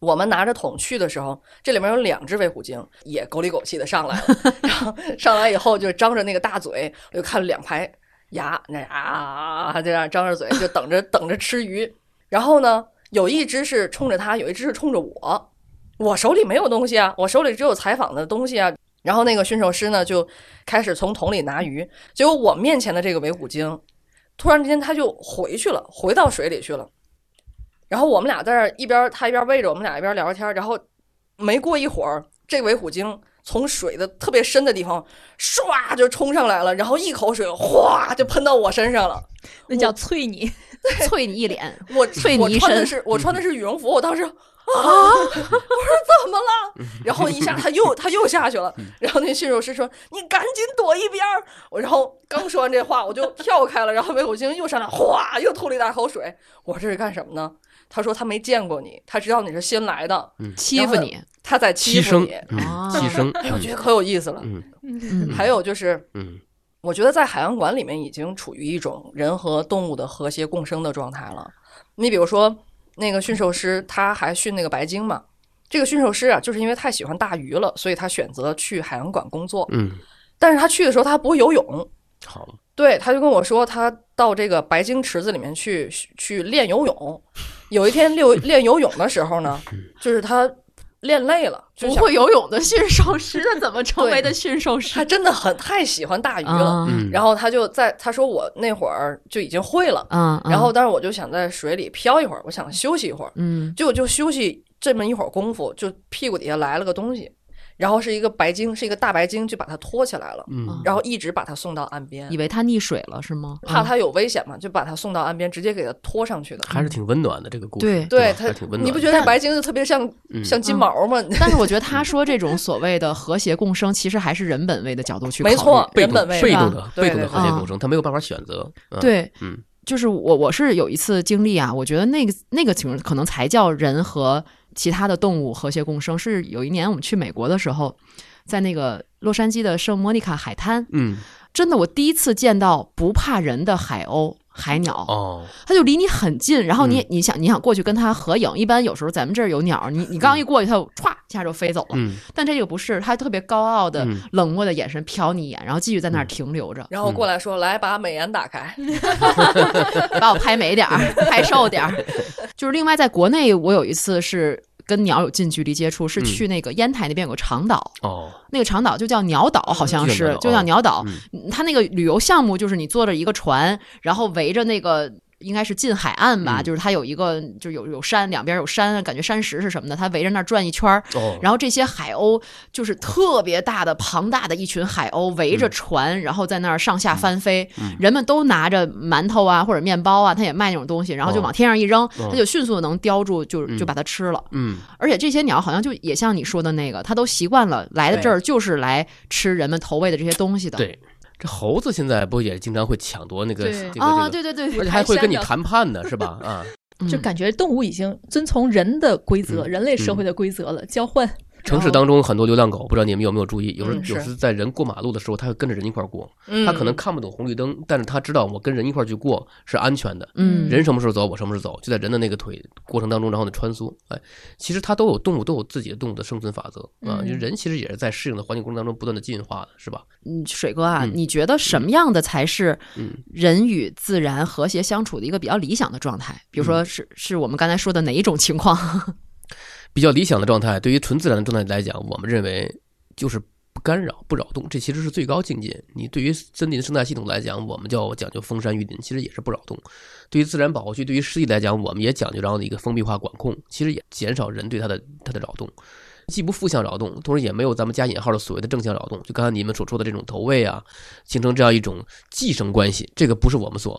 我们拿着桶去的时候，这里面有两只尾虎鲸，也狗里狗气的上来了。[laughs] 然后上来以后就张着那个大嘴，我就看两排牙，那啊就这样张着嘴，就等着等着吃鱼。然后呢，有一只是冲着它，有一只是冲着我。我手里没有东西啊，我手里只有采访的东西啊。然后那个驯兽师呢，就开始从桶里拿鱼。结果我面前的这个尾虎鲸，突然之间它就回去了，回到水里去了。然后我们俩在这儿一边他一边喂着，我们俩一边聊着天儿。然后没过一会儿，这尾虎鲸从水的特别深的地方唰就冲上来了，然后一口水哗就喷到我身上了。那叫啐你，[laughs] 啐你一脸，我啐你一我穿的身是我穿的是羽绒服，我当时 [laughs] 啊，[laughs] 我说怎么了？然后一下他又他又下去了，然后那驯兽师说你赶紧躲一边儿。我然后刚说完这话，我就跳开了，然后尾虎鲸又上来，哗又吐了一大口水。我说这是干什么呢？他说他没见过你，他知道你是新来的，欺负你。他在欺负你。，牺牲，哎，我觉得可有意思了。嗯嗯还有就是，嗯我觉得在海洋馆里面已经处于一种人和动物的和谐共生的状态了。你比如说，那个驯兽师他还训那个白鲸嘛，这个驯兽师啊，就是因为太喜欢大鱼了，所以他选择去海洋馆工作。嗯，但是他去的时候他不会游泳，好，对，他就跟我说，他到这个白鲸池子里面去去练游泳。有一天练练游泳的时候呢，就是他练累了，不会游泳的驯兽师，[laughs] 他怎么成为的驯兽师他？真的很太喜欢大鱼了。然后他就在他说我那会儿就已经会了，嗯，然后但是我就想在水里漂一会儿，我想休息一会儿，嗯结果就休息这么一会儿功夫，就屁股底下来了个东西，然后是一个白鲸，是一个大白鲸，就把它拖起来了，嗯然后一直把它送到岸边以，为它溺水了是吗？怕它有危险嘛，就把它送到岸边，直接给它拖上去的。还是挺温暖的这个故事，对对它挺温暖。你不觉得这白鲸就特别像嗯像金毛吗？但是我觉得他说这种所谓的和谐共生，其实还是人本位的角度去考虑。没错，人本位被动的对被动的对对和谐共生，他没有办法选择。嗯，对，嗯，就是我我是有一次经历啊，我觉得那个那个情况可能才叫人和其他的动物和谐共生。是有一年我们去美国的时候，在那个洛杉矶的圣莫妮卡海滩，嗯，真的我第一次见到不怕人的海鸥。海鸟，哦，它就离你很近，然后你嗯你想你想过去跟它合影，一般有时候咱们这儿有鸟，你你刚一过去，它就歘一下就飞走了。嗯，但这个不是，它特别高傲的、嗯冷漠的眼神瞟你一眼，然后继续在那儿停留着，然后过来说：“来，把美颜打开。[laughs] 把我拍美点儿，拍瘦点儿。就是另外在国内，我有一次是跟鸟有近距离接触，是嗯去那个烟台那边有个长岛，哦，那个长岛就叫鸟岛，好像是就就叫叫鸟岛。嗯它那个旅游项目就是你坐着一个船，然后围着那个。应该是近海岸吧，嗯就是它有一个，就有有山，两边有山，感觉山石是什么的，它围着那儿转一圈儿，哦，然后这些海鸥就是特别大的、庞大的一群海鸥围着船，然后在那儿上下翻飞。嗯人们都拿着馒头啊或者面包啊，它也卖那种东西，然后就哦往天上一扔，哦它就迅速能叼住，就嗯就把它吃了。嗯，而且这些鸟好像就也像你说的那个，它都习惯了来的这儿就是来吃人们投喂的这些东西的。对，这猴子现在不也经常会抢夺那个对。啊，这个这个，对对对，而且还会跟你谈判呢，是吧？[laughs] 啊，嗯。就感觉动物已经遵从人的规则、嗯人类社会的规则了，交换。城市当中很多流浪狗，不知道你们有没有注意？有时有时在人过马路的时候，它会跟着人一块儿过。嗯”它可能看不懂红绿灯，但是它知道我跟人一块儿去过是安全的。嗯，人什么时候走，我什么时候走，就在人的那个腿过程当中，然后呢穿梭。哎，其实它都有动物都有自己的动物的生存法则啊。嗯因为人其实也是在适应的环境过程当中不断的进化的，是吧？嗯，水哥啊，嗯你觉得什么样的才是嗯人与自然和谐相处的一个比较理想的状态？比如嗯说是是我们刚才说的哪一种情况？比较理想的状态，对于纯自然的状态来讲，我们认为就是不干扰、不扰动，这其实是最高境界。你对于森林生态系统来讲，我们叫讲究封山育林，其实也是不扰动。对于自然保护区，对于湿地来讲，我们也讲究这样的一个封闭化管控，其实也减少人对它的它的扰动。既不负向扰动，同时也没有咱们加引号的所谓的正向扰动。就刚才你们所说的这种投喂啊，形成这样一种寄生关系，这个不是我们所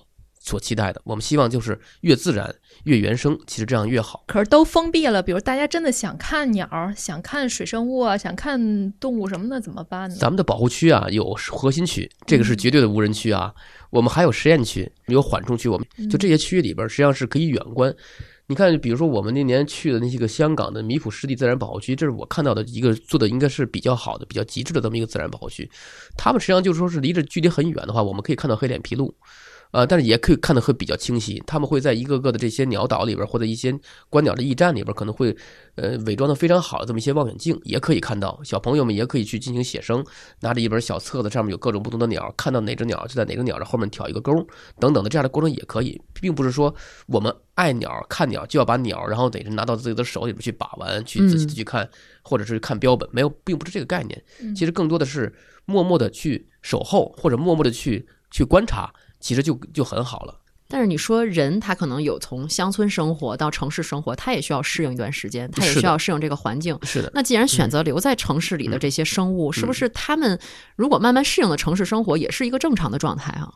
所期待的。我们希望就是越自然越原生，其实这样越好。可是都封闭了，比如大家真的想看鸟儿、想看水生物啊、想看动物什么的，怎么办呢？咱们的保护区啊，有核心区，这个是绝对的无人区啊。我们还有实验区，有缓冲区。我们就这些区域里边，实际上是可以远观。你看，比如说我们那年去的那些个香港的米埔湿地自然保护区，这是我看到的一个做的应该是比较好的、比较极致的这么一个自然保护区。他们实际上就是说是离着距离很远的话，我们可以看到黑脸琵鹭。呃，但是也可以看得会比较清晰，他们会在一个个的这些鸟岛里边，或者一些观鸟的驿站里边，可能会呃伪装的非常好的这么一些望远镜，也可以看到。小朋友们也可以去进行写生，拿着一本小册子，上面有各种不同的鸟，看到哪只鸟就在哪个鸟的后面挑一个钩，等等的这样的过程也可以，并不是说我们爱鸟看鸟就要把鸟，然后得是拿到自己的手里边去把玩，去仔细的去看，或者是看标本，没有，并不是这个概念。其实更多的是默默的去守候，或者默默的去去观察。其实就就很好了。但是你说人他可能有从乡村生活到城市生活，他也需要适应一段时间，他也需要适应这个环境。是的，那既然选择留在城市里的这些生物，是不是他们如果慢慢适应了城市生活，也是一个正常的状态啊？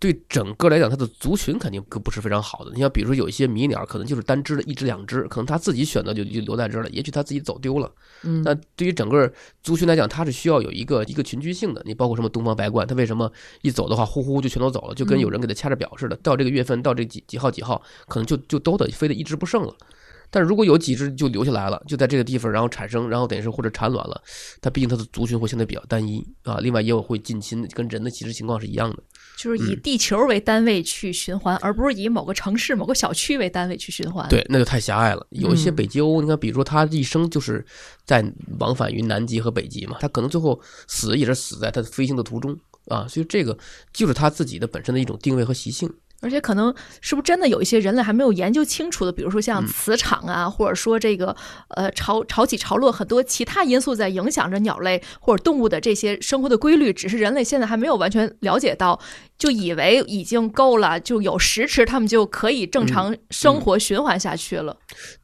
对整个来讲，它的族群肯定不是非常好的。你像比如说有一些迷鸟，可能就是单只的一只两只，可能他自己选择就就留在这儿了，也许他自己走丢了。嗯，那对于整个族群来讲，它是需要有一个一个群居性的。你包括什么东方白鹳，它为什么一走的话，呼呼就全都走了，就跟有人给它掐着表似的。到这个月份，到这几几号几号，可能就就都得飞得一只不剩了。但是如果有几只就留下来了，就在这个地方，然后产生，然后等于是或者产卵了，它毕竟它的族群会相对比较单一啊。另外也有会近亲，跟人的其实情况是一样的。就是以嗯地球为单位去循环，而不是以某个城市、某个小区为单位去循环。，对，那就太狭隘了。有一些嗯北极鸥，你看，比如说它一生就是在往返于南极和北极嘛，它可能最后死也是死在它飞行的途中啊，所以这个就是它自己的本身的一种定位和习性。而且可能是不是真的有一些人类还没有研究清楚的，比如说嗯像磁场啊，或者说这个呃潮潮起潮落很多其他因素在影响着鸟类或者动物的这些生活的规律，只是人类现在还没有完全了解到，就以为已经够了，就有食吃，它们就可以正常生活循环下去了。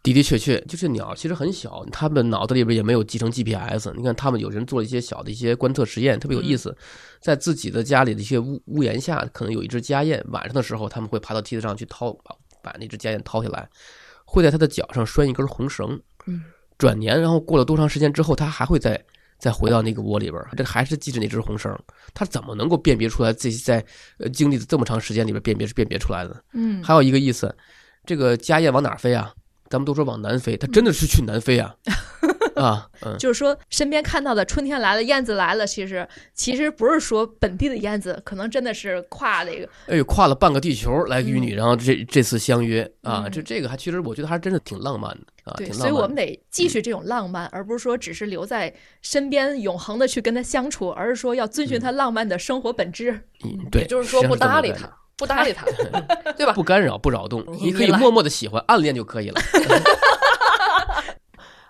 的的确确，就是鸟其实很小，它们脑子里边也没有集成 GPS。你看，他们有人做了一些小的一些观测实验，特别有意思。在自己的家里的一些屋屋檐下，可能有一只家燕，晚上的时候他们会爬到梯子上去掏，把把那只家燕掏下来，会在它的脚上拴一根红绳。嗯，转年，然后过了多长时间之后，它还会再再回到那个窝里边，这还是系着那只红绳。它怎么能够辨别出来自己在呃经历了这么长时间里边辨别是辨别出来的？嗯，还有一个意思，这个家燕往哪儿飞啊？咱们都说往南飞，它真的是去南飞啊！[laughs] [laughs] 啊，嗯，就是说，身边看到的春天来了，燕子来了，其实其实不是说本地的燕子，可能真的是跨那个，哎呦，跨了半个地球来与你，然后这这次相约啊，嗯这这个还其实我觉得还真的挺浪漫的啊，对，所以我们。得继续这种浪漫，而不是说只是留在身边永恒的去跟他相处，而是说要遵循他浪漫的生活本质。嗯，对，也就是说不搭理他不搭理他，[laughs] 对吧？[laughs] 不干扰，不扰动，你可以默默的喜欢，暗恋就可以了。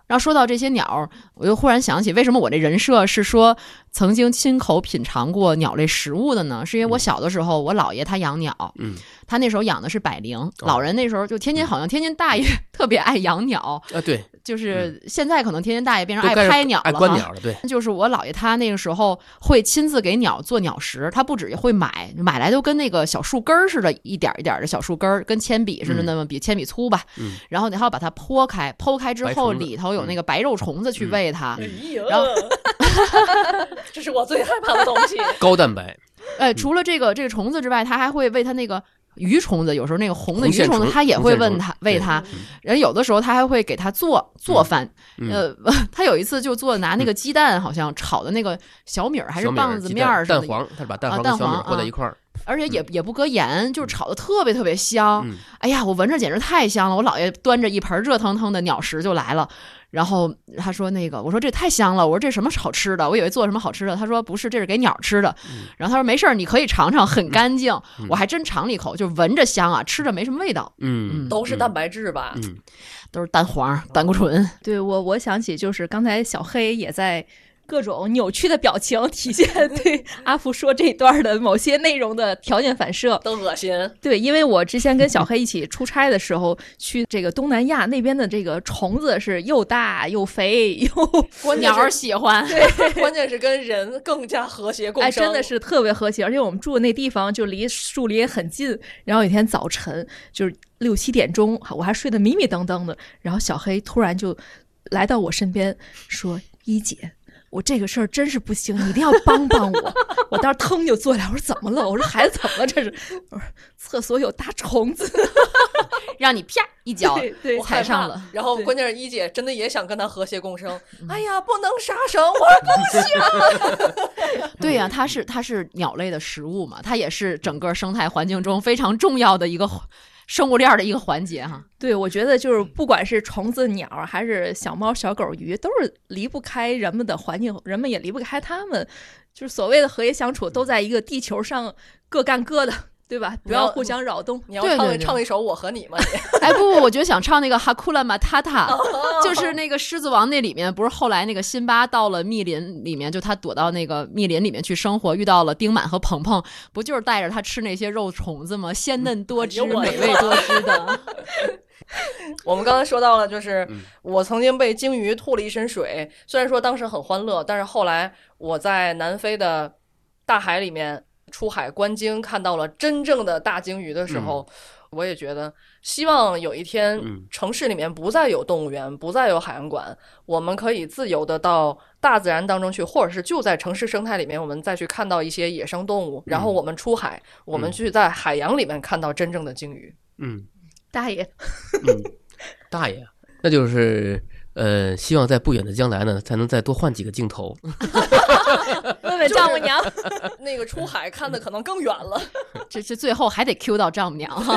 然后说到这些鸟儿，我又忽然想起，为什么我这人设是说曾经亲口品尝过鸟类食物的呢？是因为我小的时候，我姥爷他养鸟，嗯，他那时候养的是百灵，老人那时候就天津好像天津大爷 [laughs] 特别爱养鸟，啊，对，就是现在可能天津大爷变成爱拍鸟了哈。观鸟了，对，就是我姥爷他那个时候会亲自给鸟做鸟食，他不止会买，买来都跟那个小树根儿似的，一点儿一点儿的小树根儿，跟铅笔似的，嗯那么比铅笔粗吧。嗯然后你还要把它剖开，剖开之后里头有那个白肉虫子去喂它。哎呀然后 [laughs] 这是我最害怕的东西。[laughs] 高蛋白，哎，除了这个这个虫子之外，他还会喂它那个鱼虫子，有时候那个红的鱼虫子，红线虫他也会问它喂对它。人有的时候他还会给它做做饭。嗯呃，[laughs] 他有一次就做拿那个鸡蛋，好像炒的那个小米儿还是棒子面儿似的，蛋蛋黄，他是把蛋啊黄跟小米和在一块儿，而且也也不搁盐，就是炒的特别特别香。嗯哎呀，我闻着简直太香了！我姥爷端着一盆热腾腾的鸟食就来了，然后他说：“那个，我说这太香了，我说这什么好吃的？我以为做什么好吃的。”他说：“不是，这是给鸟吃的。嗯然后他说：“没事儿，你可以尝尝，很干净。我还真尝了一口，就闻着香啊，吃着没什么味道，嗯，都是蛋白质吧？嗯，都是蛋黄、胆固醇。对我，我想起就是刚才小黑也在各种扭曲的表情体现 [laughs] 对阿福说这段的某些内容的条件反射。都恶心。对，因为我之前跟小黑一起出差的时候，去这个东南亚那边的这个虫子是又大又肥又 [laughs] 鸟儿喜欢，对关键是跟人更加和谐共哎，生，真的是特别和谐，而且我们住的那地方就离树林也很近。然后有一天早晨就是六七点钟，我还睡得迷迷瞪瞪的，然后小黑突然就来到我身边说：“一姐。”我这个事儿真是不行，你一定要帮帮我。[laughs] 我当时腾就坐起来，我说怎么了？我说孩子怎么了？这是，我说厕所有大虫子。[laughs] 让你啪一脚对对我踩上了。然后关键是一姐真的也想跟他和谐共生。哎呀，不能杀生，我说不行。[laughs] 对呀、它是它是鸟类的食物嘛，它也是整个生态环境中非常重要的一个生物链儿的一个环节哈。对，我觉得就是不管是虫子、鸟儿，还是小猫、小狗、鱼，都是离不开人们的环境，人们也离不开它们。就是所谓的和谐相处，都在一个地球上各干各的，对吧？不要要互相扰动。你要唱对对对唱一首《我和你》吗？你 [laughs] 哎不不，我觉得想唱那个哈库拉马塔塔，[laughs] 就是那个狮子王那里面，不是后来那个辛巴到了密林里面，就他躲到那个密林里面去生活，遇到了丁满和鹏鹏，不就是带着他吃那些肉虫子吗？鲜嫩多汁、美味多汁的。[laughs] 我们刚才说到了，就是嗯我曾经被鲸鱼吐了一身水，虽然说当时很欢乐，但是后来我在南非的大海里面出海观鲸，看到了真正的大鲸鱼的时候，我也觉得，希望有一天嗯。城市里面不再有动物园，不再有海洋馆，我们可以自由的到大自然当中去，或者是就在城市生态里面，我们再去看到一些野生动物，然后我们出海，我们去在海洋里面看到真正的鲸鱼。嗯。大爷，[laughs] 嗯，大爷，那就是呃，希望在不远的将来呢，才能再多换几个镜头。[laughs] 问问丈母娘。[laughs] 那个出海看的可能更远了。[laughs] 这这最后还得 Q 到丈母娘哈。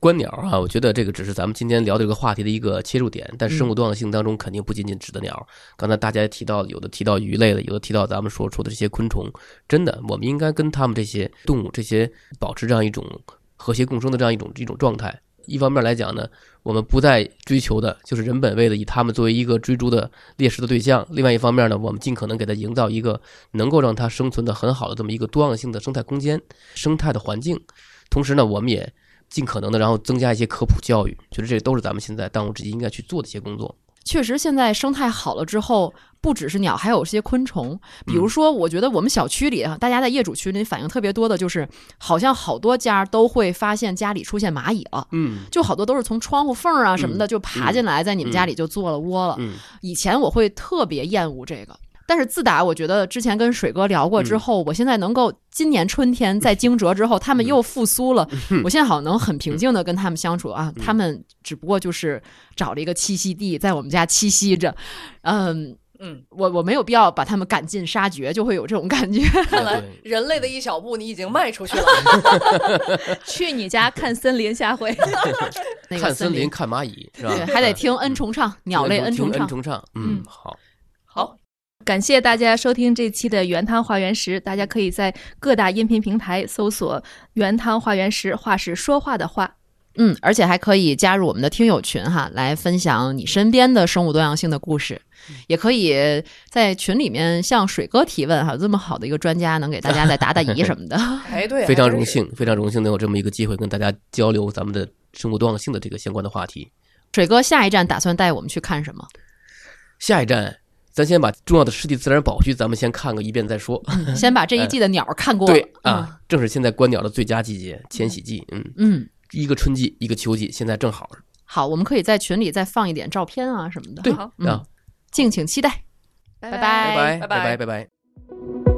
观鸟啊，我觉得这个只是咱们今天聊这个话题的一个切入点，但生物多样性当中肯定不仅仅指的鸟。刚才大家也提到，有的提到鱼类的，有的提到咱们说出的这些昆虫。真的，我们应该跟他们这些动物这些保持这样一种和谐共生的这样一种一种状态。一方面来讲呢，我们不再追求的就是人本位的以它们作为一个追逐的猎食的对象；另外一方面呢，我们尽可能给它营造一个能够让它生存的很好的这么一个多样性的生态空间、生态的环境。同时呢，我们也尽可能的，然后增加一些科普教育，觉得这都是咱们现在当务之急应该去做的一些工作。确实，现在生态好了之后，不只是鸟，还有些昆虫。比如说，我觉得我们小区里啊，大家在业主群里反映特别多的就是，好像好多家都会发现家里出现蚂蚁了。嗯就好多都是从窗户缝儿啊什么的就爬进来，在你们家里就做了窝了。嗯以前我会特别厌恶这个，但是自打我觉得之前跟水哥聊过之嗯后，我现在能够今年春天在惊蛰之后，他们又复苏了，[laughs] 我现在好像能很平静的跟他们相处啊。他们只不过就是找了一个栖息地，在我们家栖息着，嗯。嗯，我我没有必要把他们赶尽杀绝，就会有这种感觉。看来人类的一小步你已经迈出去了。[laughs] 去你家看森林，下回 [laughs] 看森林林，看蚂蚁是吧？对，还得听恩重唱，鸟类恩重唱。恩重唱，嗯，好，好，感谢大家收听这期的原汤化原石，大家可以在各大音频平台搜索“原汤化原石”，话是说话的话。嗯，而且还可以加入我们的听友群哈，来分享你身边的生物多样性的故事，也可以在群里面向水哥提问哈，这么好的一个专家能给大家再答答疑什么的。[laughs] 哎，对，非常。荣幸，非常荣幸能有这么一个机会跟大家交流咱们的生物多样性的这个相关的话题。水哥下一站打算带我们去看什么？下一站，咱先把重要的湿地自然保护区咱们先看个一遍再说。先把这一季的 [laughs] 鸟儿看过了。对啊，正是现在观鸟的最佳季节，迁徙季。嗯，嗯，一个春季，一个秋季，现在正好。好，我们可以在群里再放一点照片啊什么的。对好嗯啊，敬请期待。拜拜拜拜拜拜拜拜。